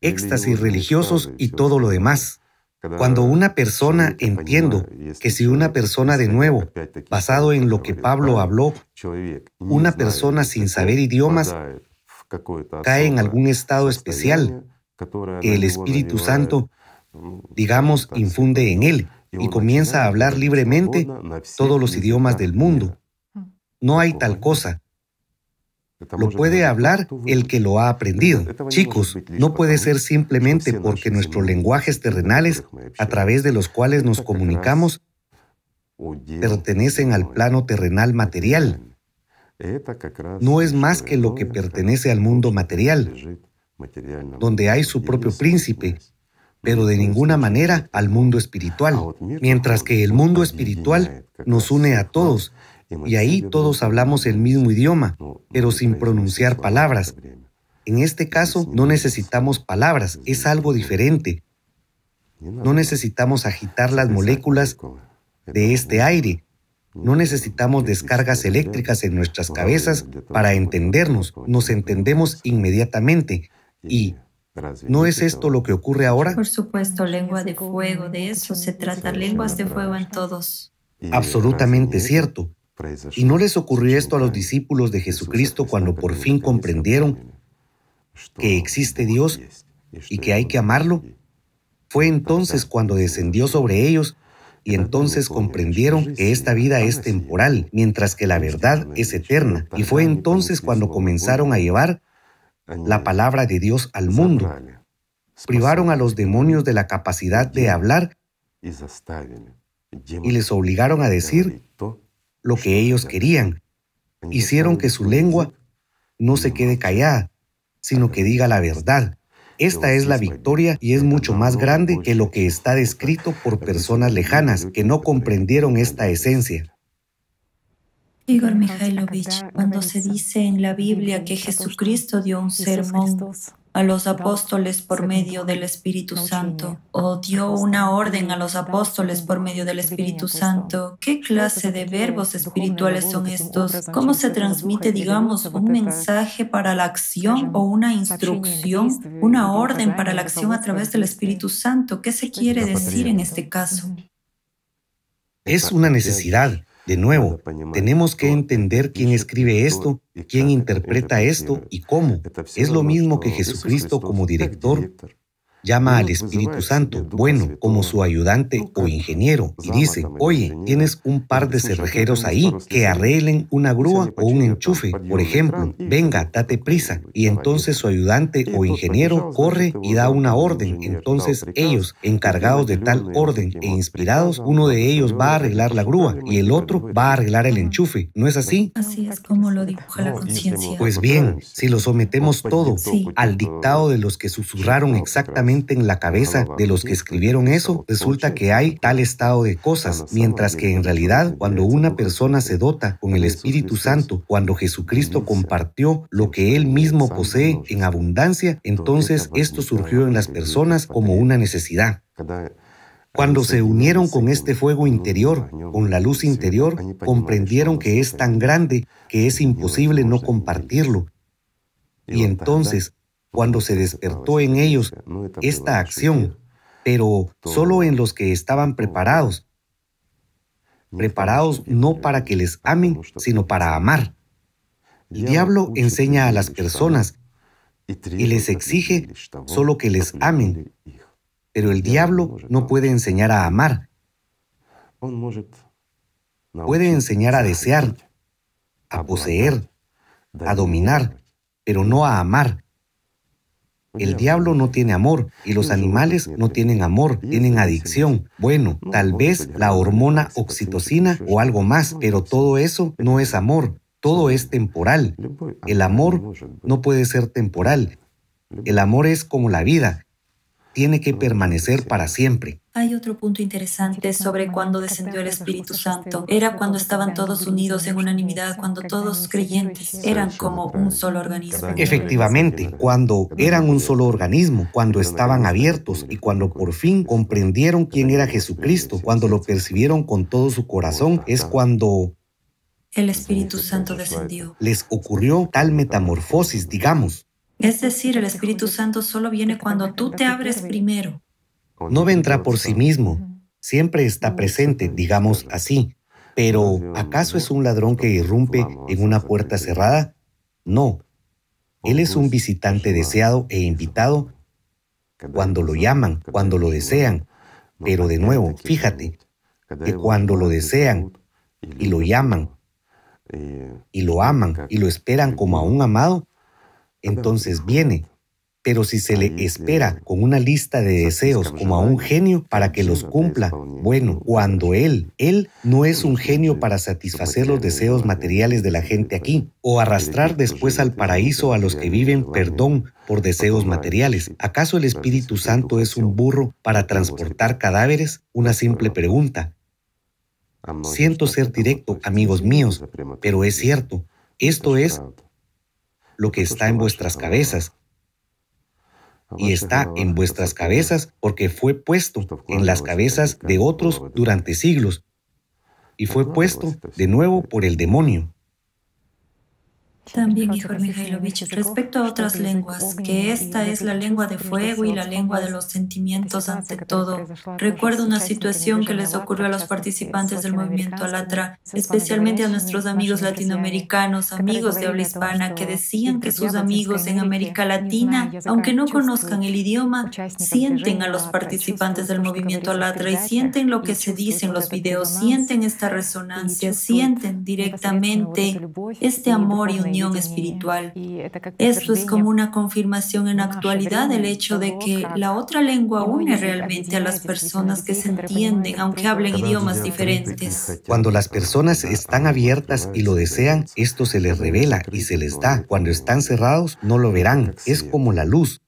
éxtasis religiosos y todo lo demás. Cuando una persona, entiendo que si una persona de nuevo, basado en lo que Pablo habló, una persona sin saber idiomas cae en algún estado especial, que el Espíritu Santo, digamos, infunde en él y comienza a hablar libremente todos los idiomas del mundo. No hay tal cosa. Lo puede hablar el que lo ha aprendido. Chicos, no puede ser simplemente porque nuestros lenguajes terrenales, a través de los cuales nos comunicamos, pertenecen al plano terrenal material. No es más que lo que pertenece al mundo material, donde hay su propio príncipe, pero de ninguna manera al mundo espiritual, mientras que el mundo espiritual nos une a todos y ahí todos hablamos el mismo idioma, pero sin pronunciar palabras. En este caso no necesitamos palabras, es algo diferente. No necesitamos agitar las moléculas de este aire. No necesitamos descargas eléctricas en nuestras cabezas para entendernos. Nos entendemos inmediatamente. ¿Y no es esto lo que ocurre ahora? Por supuesto, lengua de fuego, de eso se trata, lenguas de fuego en todos. Absolutamente cierto. ¿Y no les ocurrió esto a los discípulos de Jesucristo cuando por fin comprendieron que existe Dios y que hay que amarlo? Fue entonces cuando descendió sobre ellos y entonces comprendieron que esta vida es temporal, mientras que la verdad es eterna. Y fue entonces cuando comenzaron a llevar la palabra de Dios al mundo. Privaron a los demonios de la capacidad de hablar y les obligaron a decir lo que ellos querían. Hicieron que su lengua no se quede callada, sino que diga la verdad. Esta es la victoria y es mucho más grande que lo que está descrito por personas lejanas que no comprendieron esta esencia. Igor Mikhailovich, cuando se dice en la Biblia que Jesucristo dio un sermón a los apóstoles por medio del Espíritu Santo o dio una orden a los apóstoles por medio del Espíritu Santo. ¿Qué clase de verbos espirituales son estos? ¿Cómo se transmite, digamos, un mensaje para la acción o una instrucción, una orden para la acción a través del Espíritu Santo? ¿Qué se quiere decir en este caso? Es una necesidad. De nuevo, tenemos que entender quién escribe esto, quién interpreta esto y cómo. Es lo mismo que Jesucristo como director llama al Espíritu Santo, bueno, como su ayudante o ingeniero, y dice, oye, tienes un par de cerrejeros ahí que arreglen una grúa o un enchufe, por ejemplo, venga, date prisa. Y entonces su ayudante o ingeniero corre y da una orden. Entonces ellos, encargados de tal orden e inspirados, uno de ellos va a arreglar la grúa y el otro va a arreglar el enchufe. ¿No es así? Así es como lo dibuja la conciencia. Pues bien, si lo sometemos todo al dictado de los que susurraron exactamente en la cabeza de los que escribieron eso, resulta que hay tal estado de cosas, mientras que en realidad cuando una persona se dota con el Espíritu Santo, cuando Jesucristo compartió lo que él mismo posee en abundancia, entonces esto surgió en las personas como una necesidad. Cuando se unieron con este fuego interior, con la luz interior, comprendieron que es tan grande que es imposible no compartirlo. Y entonces, cuando se despertó en ellos esta acción, pero solo en los que estaban preparados, preparados no para que les amen, sino para amar. El diablo enseña a las personas y les exige solo que les amen, pero el diablo no puede enseñar a amar. Puede enseñar a desear, a poseer, a dominar, pero no a amar. El diablo no tiene amor y los animales no tienen amor, tienen adicción. Bueno, tal vez la hormona oxitocina o algo más, pero todo eso no es amor, todo es temporal. El amor no puede ser temporal. El amor es como la vida, tiene que permanecer para siempre. Hay otro punto interesante sobre cuando descendió el Espíritu Santo. Era cuando estaban todos unidos en unanimidad, cuando todos creyentes eran como un solo organismo. Efectivamente, cuando eran un solo organismo, cuando estaban abiertos y cuando por fin comprendieron quién era Jesucristo, cuando lo percibieron con todo su corazón, es cuando el Espíritu Santo descendió. Les ocurrió tal metamorfosis, digamos. Es decir, el Espíritu Santo solo viene cuando tú te abres primero. No vendrá por sí mismo, siempre está presente, digamos así. Pero, ¿acaso es un ladrón que irrumpe en una puerta cerrada? No. Él es un visitante deseado e invitado cuando lo llaman, cuando lo desean. Pero de nuevo, fíjate, que cuando lo desean y lo llaman y lo aman y lo esperan como a un amado, entonces viene. Pero si se le espera con una lista de deseos como a un genio para que los cumpla, bueno, cuando él, él no es un genio para satisfacer los deseos materiales de la gente aquí, o arrastrar después al paraíso a los que viven, perdón, por deseos materiales. ¿Acaso el Espíritu Santo es un burro para transportar cadáveres? Una simple pregunta. Siento ser directo, amigos míos, pero es cierto. Esto es lo que está en vuestras cabezas. Y está en vuestras cabezas porque fue puesto en las cabezas de otros durante siglos y fue puesto de nuevo por el demonio. También, Igor Mikhailovich, respecto a otras lenguas, que esta es la lengua de fuego y la lengua de los sentimientos ante todo. Recuerdo una situación que les ocurrió a los participantes del movimiento Alatra, especialmente a nuestros amigos latinoamericanos, amigos de habla hispana, que decían que sus amigos en América Latina, aunque no conozcan el idioma, sienten a los participantes del movimiento Alatra y sienten lo que se dice en los videos, sienten esta resonancia, sienten directamente este amor y un espiritual. Esto es como una confirmación en la actualidad del hecho de que la otra lengua une realmente a las personas que se entienden, aunque hablen idiomas diferentes. Cuando las personas están abiertas y lo desean, esto se les revela y se les da. Cuando están cerrados, no lo verán. Es como la luz,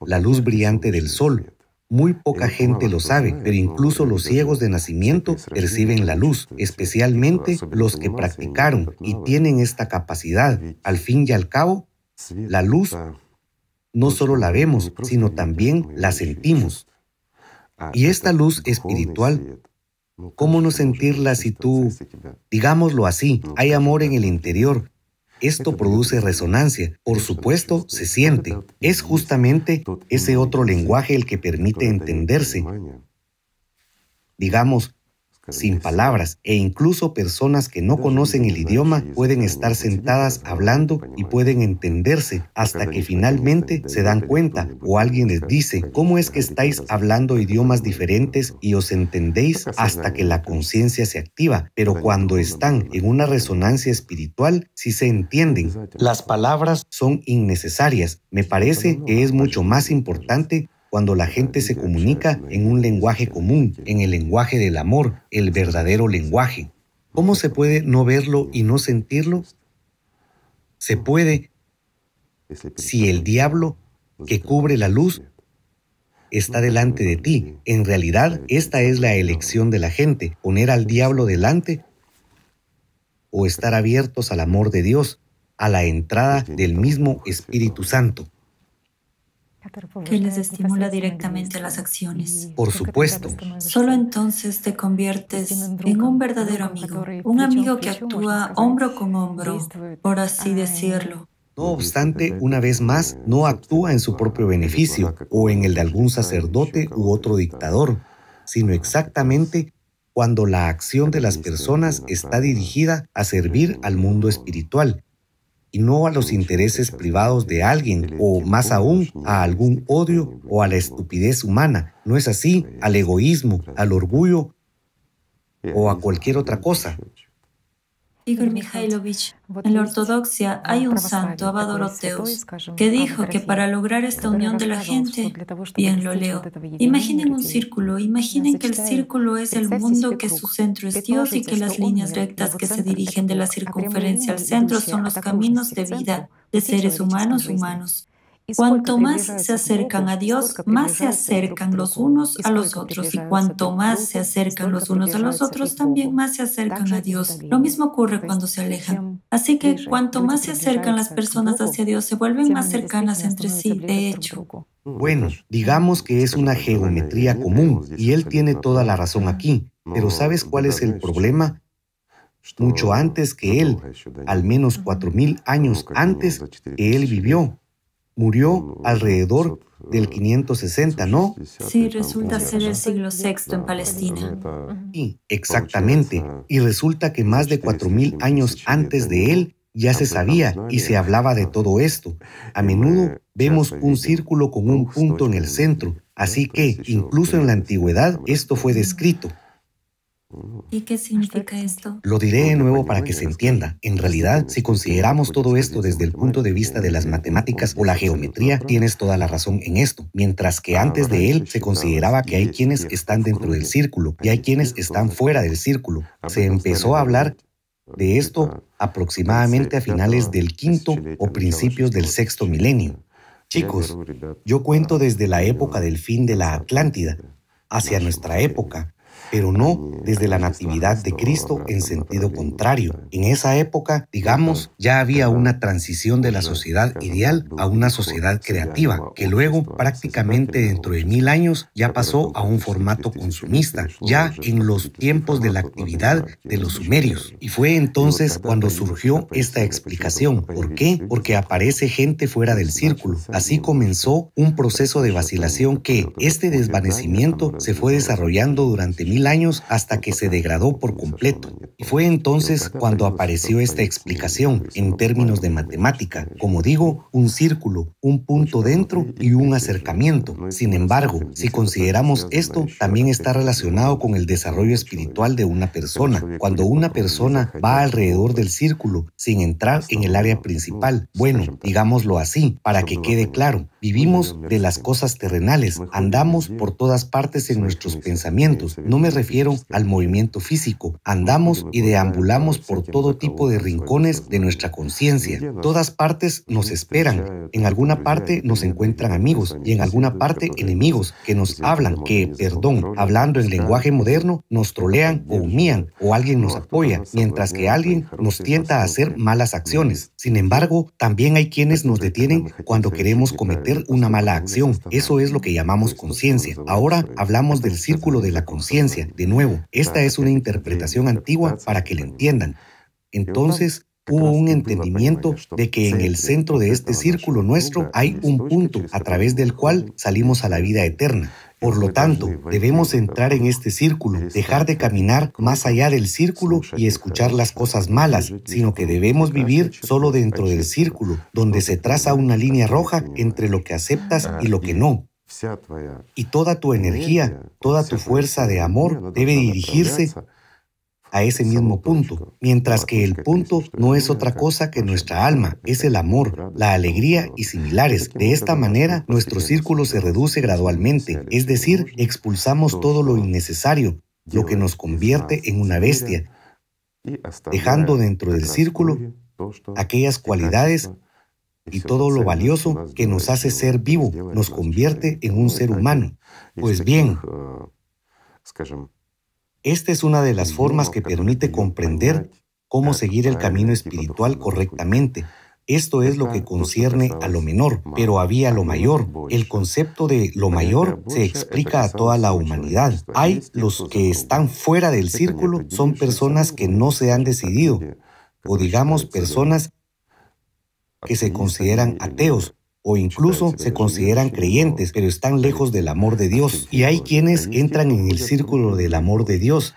la luz brillante del sol. Muy poca gente lo sabe, pero incluso los ciegos de nacimiento perciben la luz, especialmente los que practicaron y tienen esta capacidad. Al fin y al cabo, la luz no solo la vemos, sino también la sentimos. Y esta luz espiritual, ¿cómo no sentirla si tú, digámoslo así, hay amor en el interior, esto produce resonancia, por supuesto, se siente. Es justamente ese otro lenguaje el que permite entenderse. Digamos, sin palabras, e incluso personas que no conocen el idioma pueden estar sentadas hablando y pueden entenderse hasta que finalmente se dan cuenta o alguien les dice, ¿cómo es que estáis hablando idiomas diferentes y os entendéis hasta que la conciencia se activa? Pero cuando están en una resonancia espiritual, sí se entienden. Las palabras son innecesarias. Me parece que es mucho más importante cuando la gente se comunica en un lenguaje común, en el lenguaje del amor, el verdadero lenguaje. ¿Cómo se puede no verlo y no sentirlo? Se puede si el diablo que cubre la luz está delante de ti. En realidad, esta es la elección de la gente, poner al diablo delante o estar abiertos al amor de Dios, a la entrada del mismo Espíritu Santo que les estimula directamente las acciones. Por supuesto. Solo entonces te conviertes en un verdadero amigo, un amigo que actúa hombro con hombro, por así decirlo. No obstante, una vez más, no actúa en su propio beneficio o en el de algún sacerdote u otro dictador, sino exactamente cuando la acción de las personas está dirigida a servir al mundo espiritual y no a los intereses privados de alguien o más aún a algún odio o a la estupidez humana. No es así, al egoísmo, al orgullo o a cualquier otra cosa. Igor Mikhailovich, en la ortodoxia hay un santo, Abadoroteus, que dijo que para lograr esta unión de la gente, bien lo leo, imaginen un círculo, imaginen que el círculo es el mundo, que su centro es Dios y que las líneas rectas que se dirigen de la circunferencia al centro son los caminos de vida de seres humanos humanos. Cuanto más se acercan a Dios, más se acercan los unos a los otros. Y cuanto más se acercan los unos a los otros, también más se acercan a Dios. Lo mismo ocurre cuando se alejan. Así que cuanto más se acercan las personas hacia Dios, se vuelven más cercanas entre sí, de hecho. Bueno, digamos que es una geometría común y él tiene toda la razón aquí. Pero ¿sabes cuál es el problema? Mucho antes que él, al menos cuatro mil años antes que él vivió, murió alrededor del 560, ¿no? Sí, resulta ser el siglo VI en Palestina. Sí, exactamente. Y resulta que más de 4.000 años antes de él ya se sabía y se hablaba de todo esto. A menudo vemos un círculo con un punto en el centro, así que incluso en la antigüedad esto fue descrito. ¿Y qué significa esto? Lo diré de nuevo para que se entienda. En realidad, si consideramos todo esto desde el punto de vista de las matemáticas o la geometría, tienes toda la razón en esto. Mientras que antes de él se consideraba que hay quienes están dentro del círculo y hay quienes están fuera del círculo. Se empezó a hablar de esto aproximadamente a finales del quinto o principios del sexto milenio. Chicos, yo cuento desde la época del fin de la Atlántida hacia nuestra época pero no desde la natividad de Cristo en sentido contrario. En esa época, digamos, ya había una transición de la sociedad ideal a una sociedad creativa, que luego, prácticamente dentro de mil años, ya pasó a un formato consumista, ya en los tiempos de la actividad de los sumerios. Y fue entonces cuando surgió esta explicación. ¿Por qué? Porque aparece gente fuera del círculo. Así comenzó un proceso de vacilación que este desvanecimiento se fue desarrollando durante mil años hasta que se degradó por completo. Y fue entonces cuando apareció esta explicación en términos de matemática, como digo, un círculo, un punto dentro y un acercamiento. Sin embargo, si consideramos esto, también está relacionado con el desarrollo espiritual de una persona. Cuando una persona va alrededor del círculo sin entrar en el área principal, bueno, digámoslo así, para que quede claro, vivimos de las cosas terrenales, andamos por todas partes en nuestros pensamientos. No me refiero al movimiento físico. Andamos y deambulamos por todo tipo de rincones de nuestra conciencia. Todas partes nos esperan. En alguna parte nos encuentran amigos y en alguna parte enemigos que nos hablan, que, perdón, hablando en lenguaje moderno, nos trolean o humían o alguien nos apoya, mientras que alguien nos tienta a hacer malas acciones. Sin embargo, también hay quienes nos detienen cuando queremos cometer una mala acción. Eso es lo que llamamos conciencia. Ahora hablamos del círculo de la conciencia de nuevo, esta es una interpretación antigua para que la entiendan. Entonces, hubo un entendimiento de que en el centro de este círculo nuestro hay un punto a través del cual salimos a la vida eterna. Por lo tanto, debemos entrar en este círculo, dejar de caminar más allá del círculo y escuchar las cosas malas, sino que debemos vivir solo dentro del círculo, donde se traza una línea roja entre lo que aceptas y lo que no. Y toda tu energía, toda tu fuerza de amor debe dirigirse a ese mismo punto, mientras que el punto no es otra cosa que nuestra alma, es el amor, la alegría y similares. De esta manera, nuestro círculo se reduce gradualmente, es decir, expulsamos todo lo innecesario, lo que nos convierte en una bestia, dejando dentro del círculo aquellas cualidades y todo lo valioso que nos hace ser vivo, nos convierte en un ser humano. Pues bien, esta es una de las formas que permite comprender cómo seguir el camino espiritual correctamente. Esto es lo que concierne a lo menor, pero había lo mayor. El concepto de lo mayor se explica a toda la humanidad. Hay los que están fuera del círculo, son personas que no se han decidido, o digamos personas que se consideran ateos, o incluso se consideran creyentes, pero están lejos del amor de Dios. Y hay quienes entran en el círculo del amor de Dios,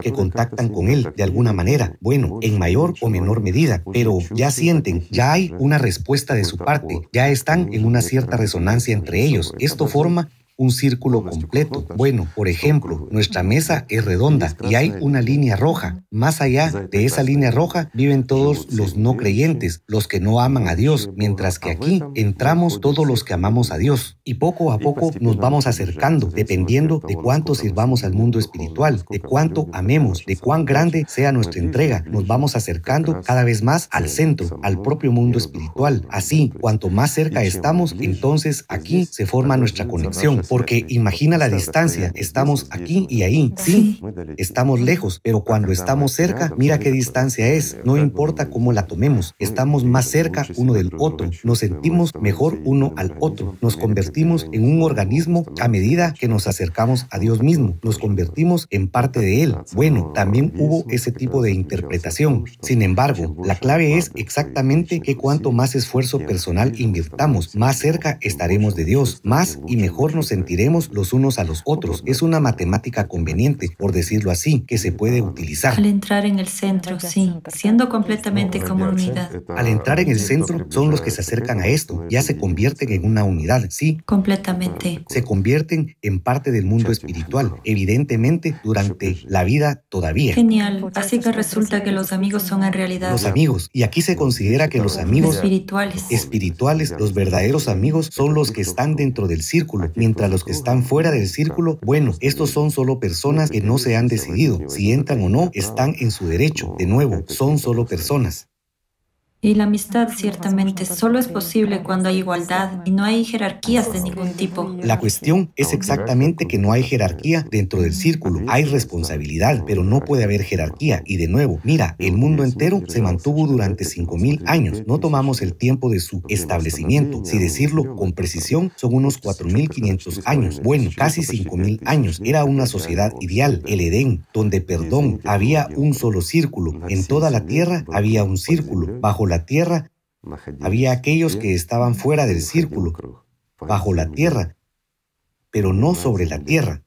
que contactan con Él de alguna manera, bueno, en mayor o menor medida, pero ya sienten, ya hay una respuesta de su parte, ya están en una cierta resonancia entre ellos. Esto forma un círculo completo. Bueno, por ejemplo, nuestra mesa es redonda y hay una línea roja. Más allá de esa línea roja viven todos los no creyentes, los que no aman a Dios, mientras que aquí entramos todos los que amamos a Dios. Y poco a poco nos vamos acercando, dependiendo de cuánto sirvamos al mundo espiritual, de cuánto amemos, de cuán grande sea nuestra entrega. Nos vamos acercando cada vez más al centro, al propio mundo espiritual. Así, cuanto más cerca estamos, entonces aquí se forma nuestra conexión porque imagina la distancia, estamos aquí y ahí, sí, estamos lejos, pero cuando estamos cerca, mira qué distancia es, no importa cómo la tomemos, estamos más cerca uno del otro, nos sentimos mejor uno al otro, nos convertimos en un organismo a medida que nos acercamos a Dios mismo, nos convertimos en parte de Él. Bueno, también hubo ese tipo de interpretación. Sin embargo, la clave es exactamente que cuanto más esfuerzo personal invirtamos, más cerca estaremos de Dios, más y mejor nos sentiremos los unos a los otros. Es una matemática conveniente, por decirlo así, que se puede utilizar. Al entrar en el centro, sí, siendo completamente como unidad. Al entrar en el centro, son los que se acercan a esto, ya se convierten en una unidad, sí. Completamente. Se convierten en parte del mundo espiritual, evidentemente durante la vida todavía. Genial. Así que resulta que los amigos son en realidad los amigos. Y aquí se considera que los amigos espirituales, espirituales, los verdaderos amigos, son los que están dentro del círculo, mientras los que están fuera del círculo, bueno, estos son solo personas que no se han decidido. Si entran o no, están en su derecho. De nuevo, son solo personas. Y la amistad ciertamente solo es posible cuando hay igualdad y no hay jerarquías de ningún tipo. La cuestión es exactamente que no hay jerarquía dentro del círculo. Hay responsabilidad, pero no puede haber jerarquía. Y de nuevo, mira, el mundo entero se mantuvo durante 5.000 años. No tomamos el tiempo de su establecimiento. Si decirlo con precisión, son unos 4.500 años. Bueno, casi 5.000 años. Era una sociedad ideal, el Edén, donde, perdón, había un solo círculo. En toda la tierra había un círculo. Bajo la tierra había aquellos que estaban fuera del círculo, bajo la tierra, pero no sobre la tierra.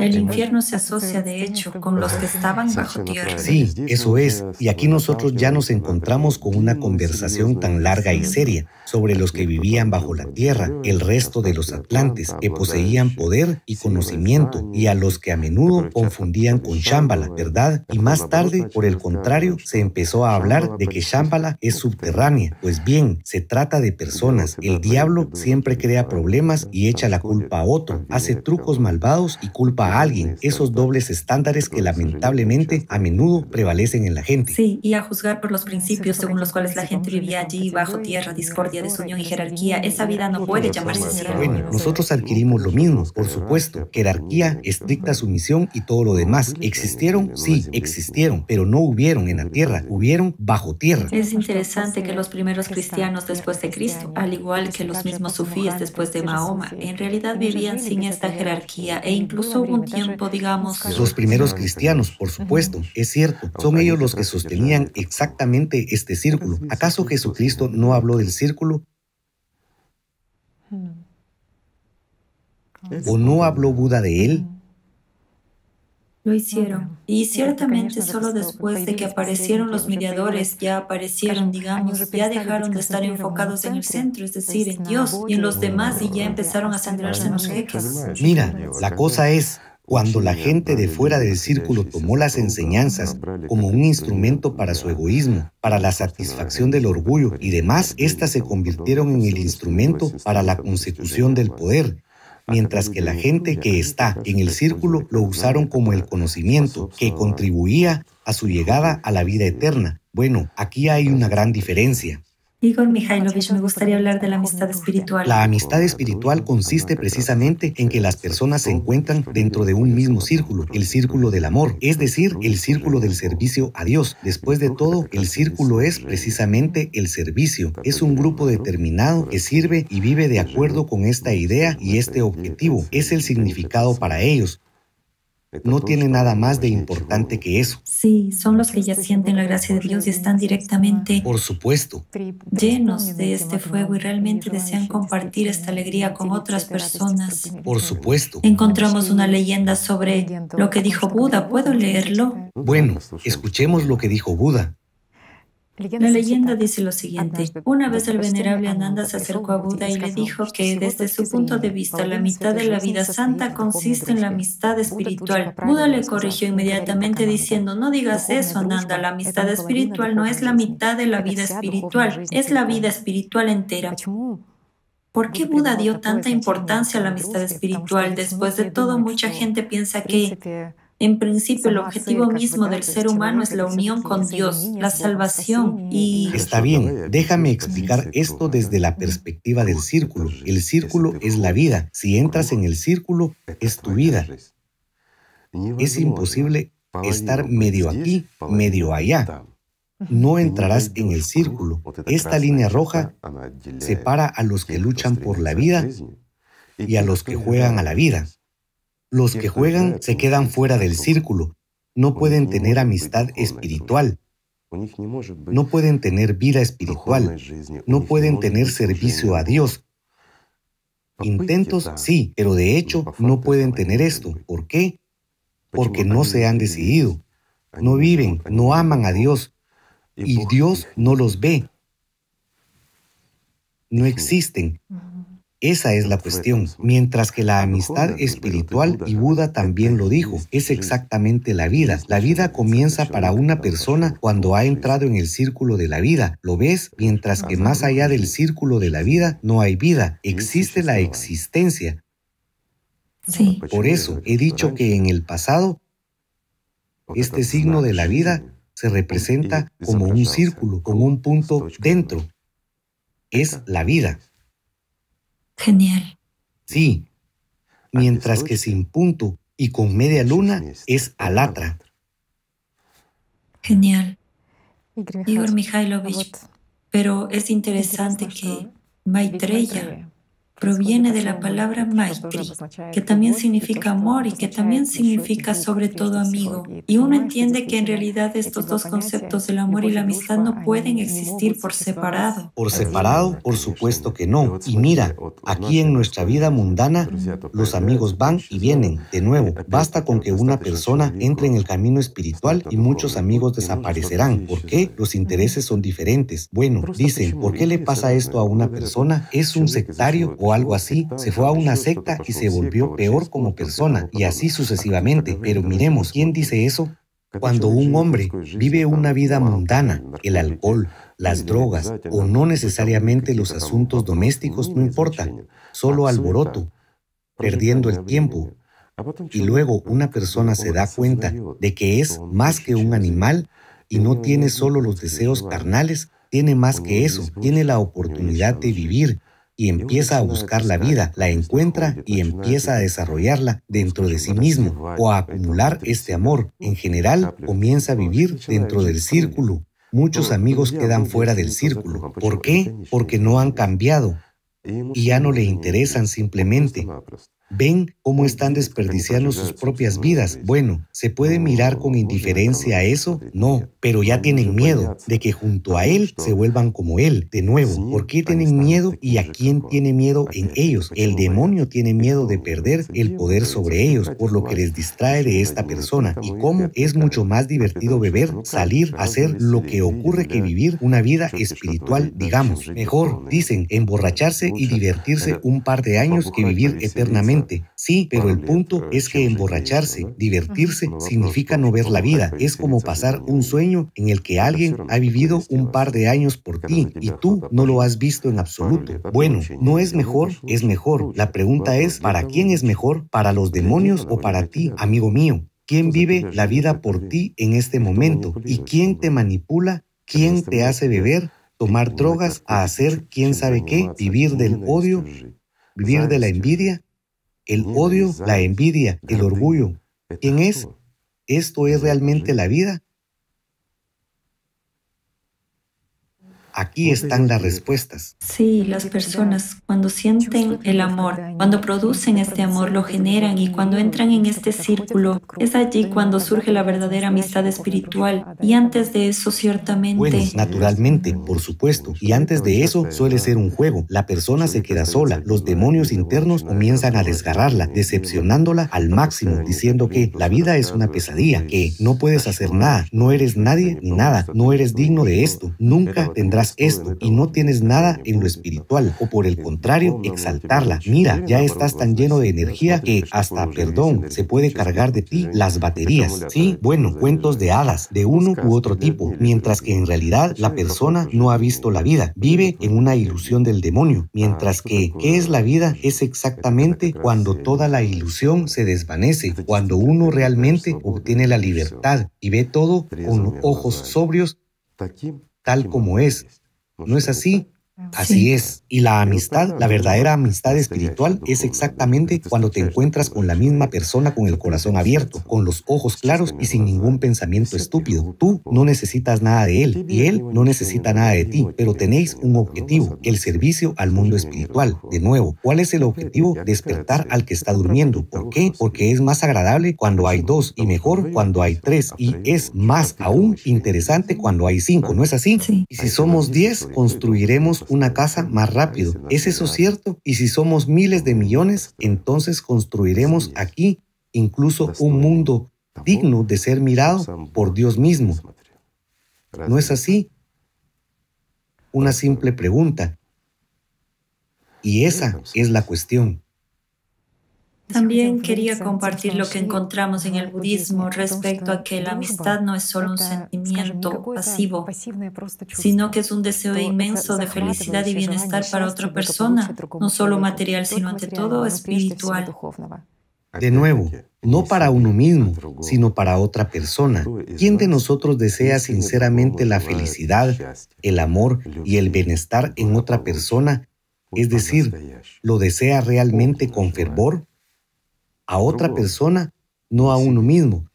El infierno se asocia, de hecho, con los que estaban bajo tierra. Sí, eso es. Y aquí nosotros ya nos encontramos con una conversación tan larga y seria sobre los que vivían bajo la tierra, el resto de los atlantes, que poseían poder y conocimiento, y a los que a menudo confundían con Shambhala, ¿verdad? Y más tarde, por el contrario, se empezó a hablar de que Shambhala es subterránea. Pues bien, se trata de personas. El diablo siempre crea problemas y echa la culpa a otro, hace trucos malvados y culpa a alguien, esos dobles estándares que lamentablemente a menudo prevalecen en la gente. Sí, y a juzgar por los principios según los cuales la gente vivía allí bajo tierra, discordia, desunión y jerarquía, esa vida no puede llamarse cielo. Bueno, nosotros adquirimos lo mismo, por supuesto, jerarquía, estricta sumisión y todo lo demás. ¿Existieron? Sí, existieron, pero no hubieron en la tierra, hubieron bajo tierra. Es interesante que los primeros cristianos después de Cristo, al igual que los mismos sufíes después de Mahoma, en realidad vivían sin esta jerarquía e incluso hubo tiempo, digamos. Los primeros cristianos, por supuesto, es cierto, son ellos los que sostenían exactamente este círculo. ¿Acaso Jesucristo no habló del círculo? ¿O no habló Buda de él? Lo hicieron. Y ciertamente solo después de que aparecieron los mediadores, ya aparecieron, digamos, ya dejaron de estar enfocados en el centro, es decir, en Dios y en los demás, y ya empezaron a centrarse en los jeques. Mira, la cosa es, cuando la gente de fuera del círculo tomó las enseñanzas como un instrumento para su egoísmo, para la satisfacción del orgullo y demás, éstas se convirtieron en el instrumento para la consecución del poder, mientras que la gente que está en el círculo lo usaron como el conocimiento que contribuía a su llegada a la vida eterna. Bueno, aquí hay una gran diferencia. Igor Mikhailovich, me gustaría hablar de la amistad espiritual. La amistad espiritual consiste precisamente en que las personas se encuentran dentro de un mismo círculo, el círculo del amor, es decir, el círculo del servicio a Dios. Después de todo, el círculo es precisamente el servicio. Es un grupo determinado que sirve y vive de acuerdo con esta idea y este objetivo. Es el significado para ellos no tiene nada más de importante que eso. Sí, son los que ya sienten la gracia de Dios y están directamente, por supuesto, llenos de este fuego y realmente desean compartir esta alegría con otras personas. Por supuesto. Encontramos una leyenda sobre lo que dijo Buda. ¿Puedo leerlo? Bueno, escuchemos lo que dijo Buda. La leyenda dice lo siguiente. Una vez el venerable Ananda se acercó a Buda y le dijo que desde su punto de vista la mitad de la vida santa consiste en la amistad espiritual. Buda le corrigió inmediatamente diciendo, no digas eso, Ananda, la amistad espiritual no es la mitad de la vida espiritual, es la vida espiritual entera. ¿Por qué Buda dio tanta importancia a la amistad espiritual? Después de todo, mucha gente piensa que en principio, el objetivo mismo del ser humano es la unión con Dios, la salvación y... Está bien, déjame explicar esto desde la perspectiva del círculo. El círculo es la vida. Si entras en el círculo, es tu vida. Es imposible estar medio aquí, medio allá. No entrarás en el círculo. Esta línea roja separa a los que luchan por la vida y a los que juegan a la vida. Los que juegan se quedan fuera del círculo, no pueden tener amistad espiritual, no pueden tener vida espiritual, no pueden tener servicio a Dios. Intentos sí, pero de hecho no pueden tener esto. ¿Por qué? Porque no se han decidido, no viven, no aman a Dios. Y Dios no los ve. No. existen. Esa es la cuestión. Mientras que la amistad espiritual, y Buda también lo dijo, es exactamente la vida. La vida comienza para una persona cuando ha entrado en el círculo de la vida. ¿Lo ves? Mientras que más allá del círculo de la vida no hay vida, existe la existencia. Sí. Por eso he dicho que en el pasado, este signo de la vida se representa como un círculo, como un punto dentro. Es la vida. Genial. Sí, mientras que sin punto y con media luna es alatra. Genial. Igor Mikhailovich, pero es interesante que Maitreya proviene de la palabra maitri, que también significa amor y que también significa sobre todo amigo. Y uno entiende que en realidad estos dos conceptos del amor y la amistad no pueden existir por separado. Por separado, por supuesto que no. Y mira, aquí en nuestra vida mundana, los amigos van y vienen. De nuevo, basta con que una persona entre en el camino espiritual y muchos amigos desaparecerán. ¿Por qué? Los intereses son diferentes. Bueno, dicen, ¿por qué le pasa esto a una persona? ¿Es un sectario o algo así, se fue a una secta y se volvió peor como persona, y así sucesivamente. Pero miremos, ¿quién dice eso? Cuando un hombre vive una vida mundana, el alcohol, las drogas o no necesariamente los asuntos domésticos, no importa, solo alboroto, perdiendo el tiempo. Y luego una persona se da cuenta de que es más que un animal y no tiene solo los deseos carnales, tiene más que eso, tiene la oportunidad de vivir, y empieza a buscar la vida, la encuentra y empieza a desarrollarla dentro de sí mismo o a acumular este amor. En general, comienza a vivir dentro del círculo. Muchos amigos quedan fuera del círculo. ¿Por qué? Porque no han cambiado y ya no le interesan simplemente. ¿Ven cómo están desperdiciando sus propias vidas? Bueno, ¿se puede mirar con indiferencia a eso? No, pero ya tienen miedo de que junto a Él se vuelvan como Él. De nuevo, ¿por qué tienen miedo y a quién tiene miedo en ellos? El demonio tiene miedo de perder el poder sobre ellos, por lo que les distrae de esta persona. Y cómo es mucho más divertido beber, salir, hacer lo que ocurre que vivir una vida espiritual, digamos. Mejor, dicen, emborracharse y divertirse un par de años que vivir eternamente Sí, pero el punto es que emborracharse, divertirse, significa no ver la vida. Es como pasar un sueño en el que alguien ha vivido un par de años por ti y tú no lo has visto en absoluto. Bueno, no es mejor, es mejor. La pregunta es, ¿para quién es mejor? ¿Para los demonios o para ti, amigo mío? ¿Quién vive la vida por ti en este momento? ¿Y quién te manipula? ¿Quién te hace beber? tomar drogas, a hacer quién sabe qué, vivir del odio, vivir de la envidia, el odio, la envidia, el orgullo. ¿Quién es? ¿Esto es realmente la vida? Aquí están las respuestas. Sí, las personas cuando sienten el amor, cuando producen este amor, lo generan y cuando entran en este círculo, es allí cuando surge la verdadera amistad espiritual. Y antes de eso, ciertamente... Bueno, naturalmente, por supuesto. Y antes de eso suele ser un juego. La persona se queda sola. Los demonios internos comienzan a desgarrarla, decepcionándola al máximo, diciendo que la vida es una pesadilla, que no puedes hacer nada, no eres nadie ni nada, no eres digno de esto, nunca tendrás esto y no tienes nada en lo espiritual, o por el contrario, exaltarla. Mira, ya estás tan lleno de energía que hasta, perdón, se puede cargar de ti las baterías. Sí, bueno, cuentos de hadas, de uno u otro tipo, mientras que en realidad la persona no ha visto la vida, vive en una ilusión del demonio, mientras que, ¿qué es la vida? Es exactamente cuando toda la ilusión se desvanece, cuando uno realmente obtiene la libertad y ve todo con ojos sobrios tal como es. ¿No es así? Así es. Y la amistad, la verdadera amistad espiritual, es exactamente cuando te encuentras con la misma persona con el corazón abierto, con los ojos claros y sin ningún pensamiento estúpido. Tú no necesitas nada de él y él no necesita nada de ti, pero tenéis un objetivo, el servicio al mundo espiritual. De nuevo, ¿cuál es el objetivo? Despertar al que está durmiendo. ¿Por qué? Porque es más agradable cuando hay dos y mejor cuando hay tres y es más aún interesante cuando hay cinco, ¿no es así? Y si somos diez, construiremos una casa más rápido. ¿Es eso cierto? Y si somos miles de millones, entonces construiremos aquí incluso un mundo digno de ser mirado por Dios mismo. ¿No es así? Una simple pregunta. Y esa es la cuestión. También quería compartir lo que encontramos en el budismo respecto a que la amistad no es solo un sentimiento pasivo, sino que es un deseo inmenso de felicidad y bienestar para otra persona, no solo material, sino ante todo espiritual. De nuevo, no para uno mismo, sino para otra persona. ¿Quién de nosotros desea sinceramente la felicidad, el amor y el bienestar en otra persona? Es decir, ¿lo desea realmente con fervor? A otra persona, no a uno mismo.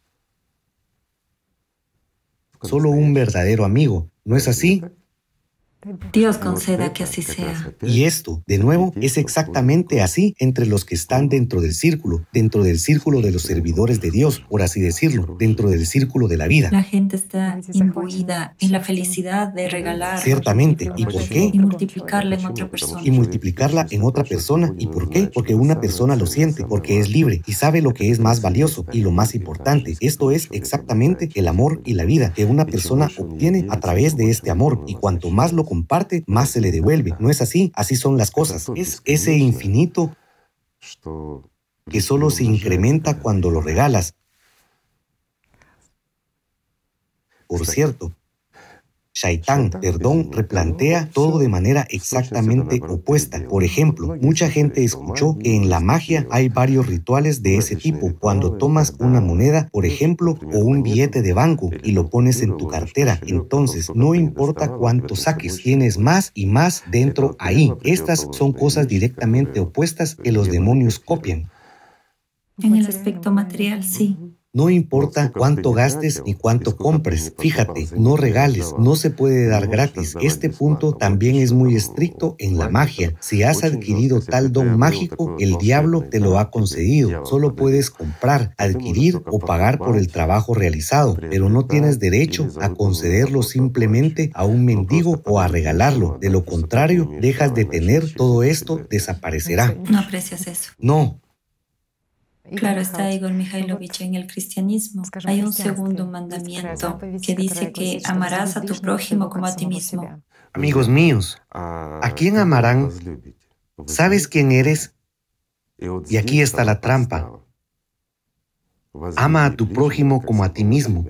Solo un verdadero amigo, ¿no es así? Dios conceda que así sea. Y esto, de nuevo, es exactamente así entre los que están dentro del círculo, dentro del círculo de los servidores de Dios, por así decirlo, dentro del círculo de la vida. La gente está imbuida en la felicidad de regalar. Ciertamente. ¿Y por qué? Y multiplicarla en otra persona. Y multiplicarla en otra persona. ¿Y por qué? Porque una persona lo siente, porque es libre y sabe lo que es más valioso y lo más importante. Esto es exactamente el amor y la vida que una persona obtiene a través de este amor. Y cuanto más lo comparte, más se le devuelve. No es así, así son las cosas. Es ese infinito que solo se incrementa cuando lo regalas. Por cierto, Shaitán, perdón, replantea todo de manera exactamente opuesta. Por ejemplo, mucha gente escuchó que en la magia hay varios rituales de ese tipo. Cuando tomas una moneda, por ejemplo, o un billete de banco y lo pones en tu cartera, entonces no importa cuánto saques, tienes más y más dentro ahí. Estas son cosas directamente opuestas que los demonios copian. En el aspecto material, sí. No importa cuánto gastes ni cuánto compres. Fíjate, no regales, no se puede dar gratis. Este punto también es muy estricto en la magia. Si has adquirido tal don mágico, el diablo te lo ha concedido. Solo puedes comprar, adquirir o pagar por el trabajo realizado, pero no tienes derecho a concederlo simplemente a un mendigo o a regalarlo. De lo contrario, dejas de tener todo esto, desaparecerá. No aprecias eso. No, Claro, está Igor Mikhailovich en el cristianismo. Hay un segundo mandamiento que dice que amarás a tu prójimo como a ti mismo. Amigos míos, ¿a quién amarán? ¿Sabes quién eres? Y aquí está la trampa. Ama a tu prójimo como a ti mismo.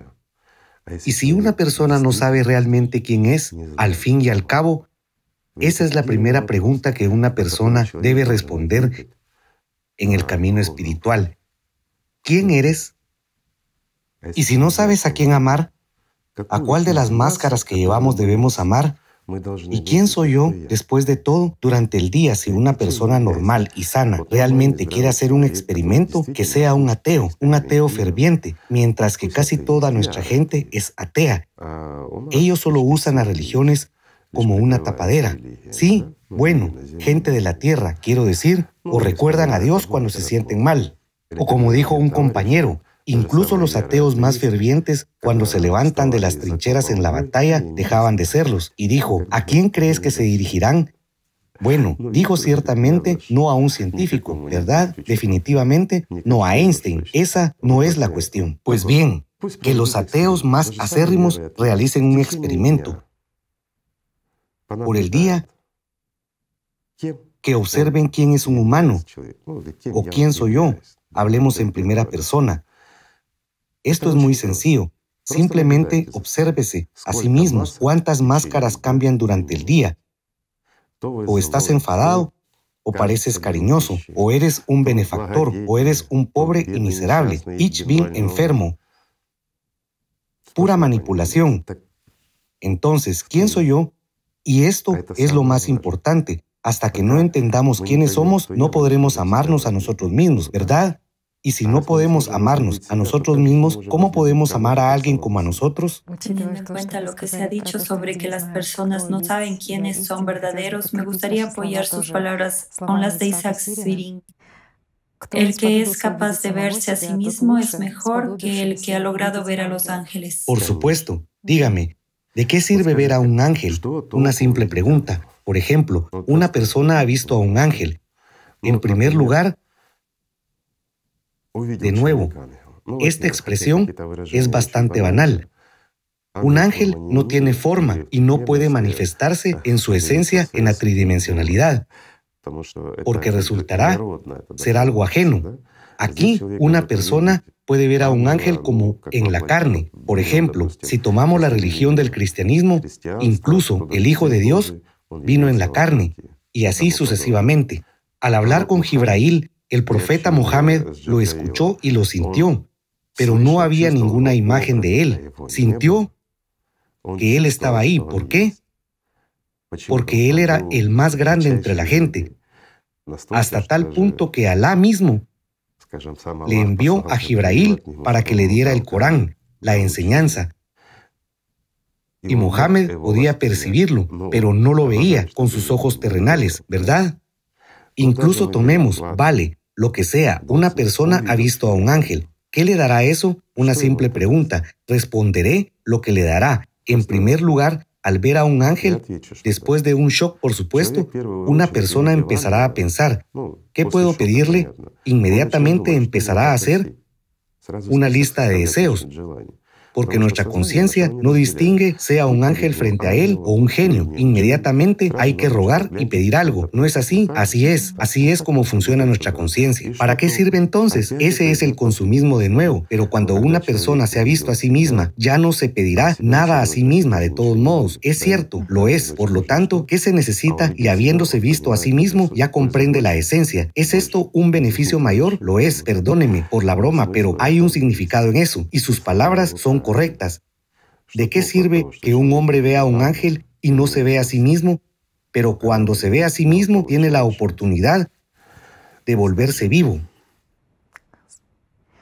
Y si una persona no sabe realmente quién es, al fin y al cabo, esa es la primera pregunta que una persona debe responder en el camino espiritual. ¿Quién eres? Y si no sabes a quién amar, ¿a cuál de las máscaras que llevamos debemos amar? ¿Y quién soy yo después de todo durante el día si una persona normal y sana realmente quiere hacer un experimento que sea un ateo, un ateo ferviente, mientras que casi toda nuestra gente es atea? Ellos solo usan las religiones como una tapadera. Sí, bueno, gente de la tierra, quiero decir, o recuerdan a Dios cuando se sienten mal. O como dijo un compañero, incluso los ateos más fervientes, cuando se levantan de las trincheras en la batalla, dejaban de serlos. Y dijo, ¿a quién crees que se dirigirán? Bueno, dijo ciertamente no a un científico, ¿verdad? Definitivamente no a Einstein. Esa no es la cuestión. Pues bien, que los ateos más acérrimos realicen un experimento por el día que observen quién es un humano o quién soy yo. Hablemos en primera persona. Esto es muy sencillo. Simplemente obsérvese a sí mismo cuántas máscaras cambian durante el día. O estás enfadado, o pareces cariñoso, o eres un benefactor, o eres un pobre y miserable, ich bin enfermo. Pura manipulación. Entonces, ¿quién soy yo? Y esto es lo más importante. Hasta que no entendamos quiénes somos, no podremos amarnos a nosotros mismos, ¿verdad? Y si no podemos amarnos a nosotros mismos, ¿cómo podemos amar a alguien como a nosotros? Teniendo en cuenta lo que se ha dicho sobre que las personas no saben quiénes son verdaderos, me gustaría apoyar sus palabras con las de Isaac Sirin. El que es capaz de verse a sí mismo es mejor que el que ha logrado ver a los ángeles. Por supuesto. Dígame, ¿de qué sirve ver a un ángel? Una simple pregunta. Por ejemplo, una persona ha visto a un ángel. En primer lugar, de nuevo, esta expresión es bastante banal. Un ángel no tiene forma y no puede manifestarse en su esencia en la tridimensionalidad, porque resultará ser algo ajeno. Aquí una persona puede ver a un ángel como en la carne. Por ejemplo, si tomamos la religión del cristianismo, incluso el Hijo de Dios vino en la carne, y así sucesivamente. Al hablar con Gibrail, el profeta Mohammed lo escuchó y lo sintió, pero no había ninguna imagen de él. Sintió que él estaba ahí. ¿Por qué? Porque él era el más grande entre la gente, hasta tal punto que Alá mismo le envió a Gibrail para que le diera el Corán, la enseñanza, y Mohammed podía percibirlo, pero no lo veía con sus ojos terrenales, ¿verdad? Incluso tomemos, vale, lo que sea, una persona ha visto a un ángel. ¿Qué le dará eso? Una simple pregunta. Responderé lo que le dará. En primer lugar, al ver a un ángel, después de un shock, por supuesto, una persona empezará a pensar, ¿qué puedo pedirle? Inmediatamente empezará a hacer una lista de deseos porque nuestra conciencia no distingue sea un ángel frente a él o un genio. Inmediatamente hay que rogar y pedir algo. ¿No es así? Así es. Así es como funciona nuestra conciencia. ¿Para qué sirve entonces? Ese es el consumismo de nuevo. Pero cuando una persona se ha visto a sí misma, ya no se pedirá nada a sí misma de todos modos. Es cierto, lo es. Por lo tanto, ¿qué se necesita? Y habiéndose visto a sí mismo, ya comprende la esencia. ¿Es esto un beneficio mayor? Lo es. Perdóneme por la broma, pero hay un significado en eso. Y sus palabras son correctas. ¿De qué sirve que un hombre vea a un ángel y no se ve a sí mismo? Pero cuando se ve a sí mismo tiene la oportunidad de volverse vivo.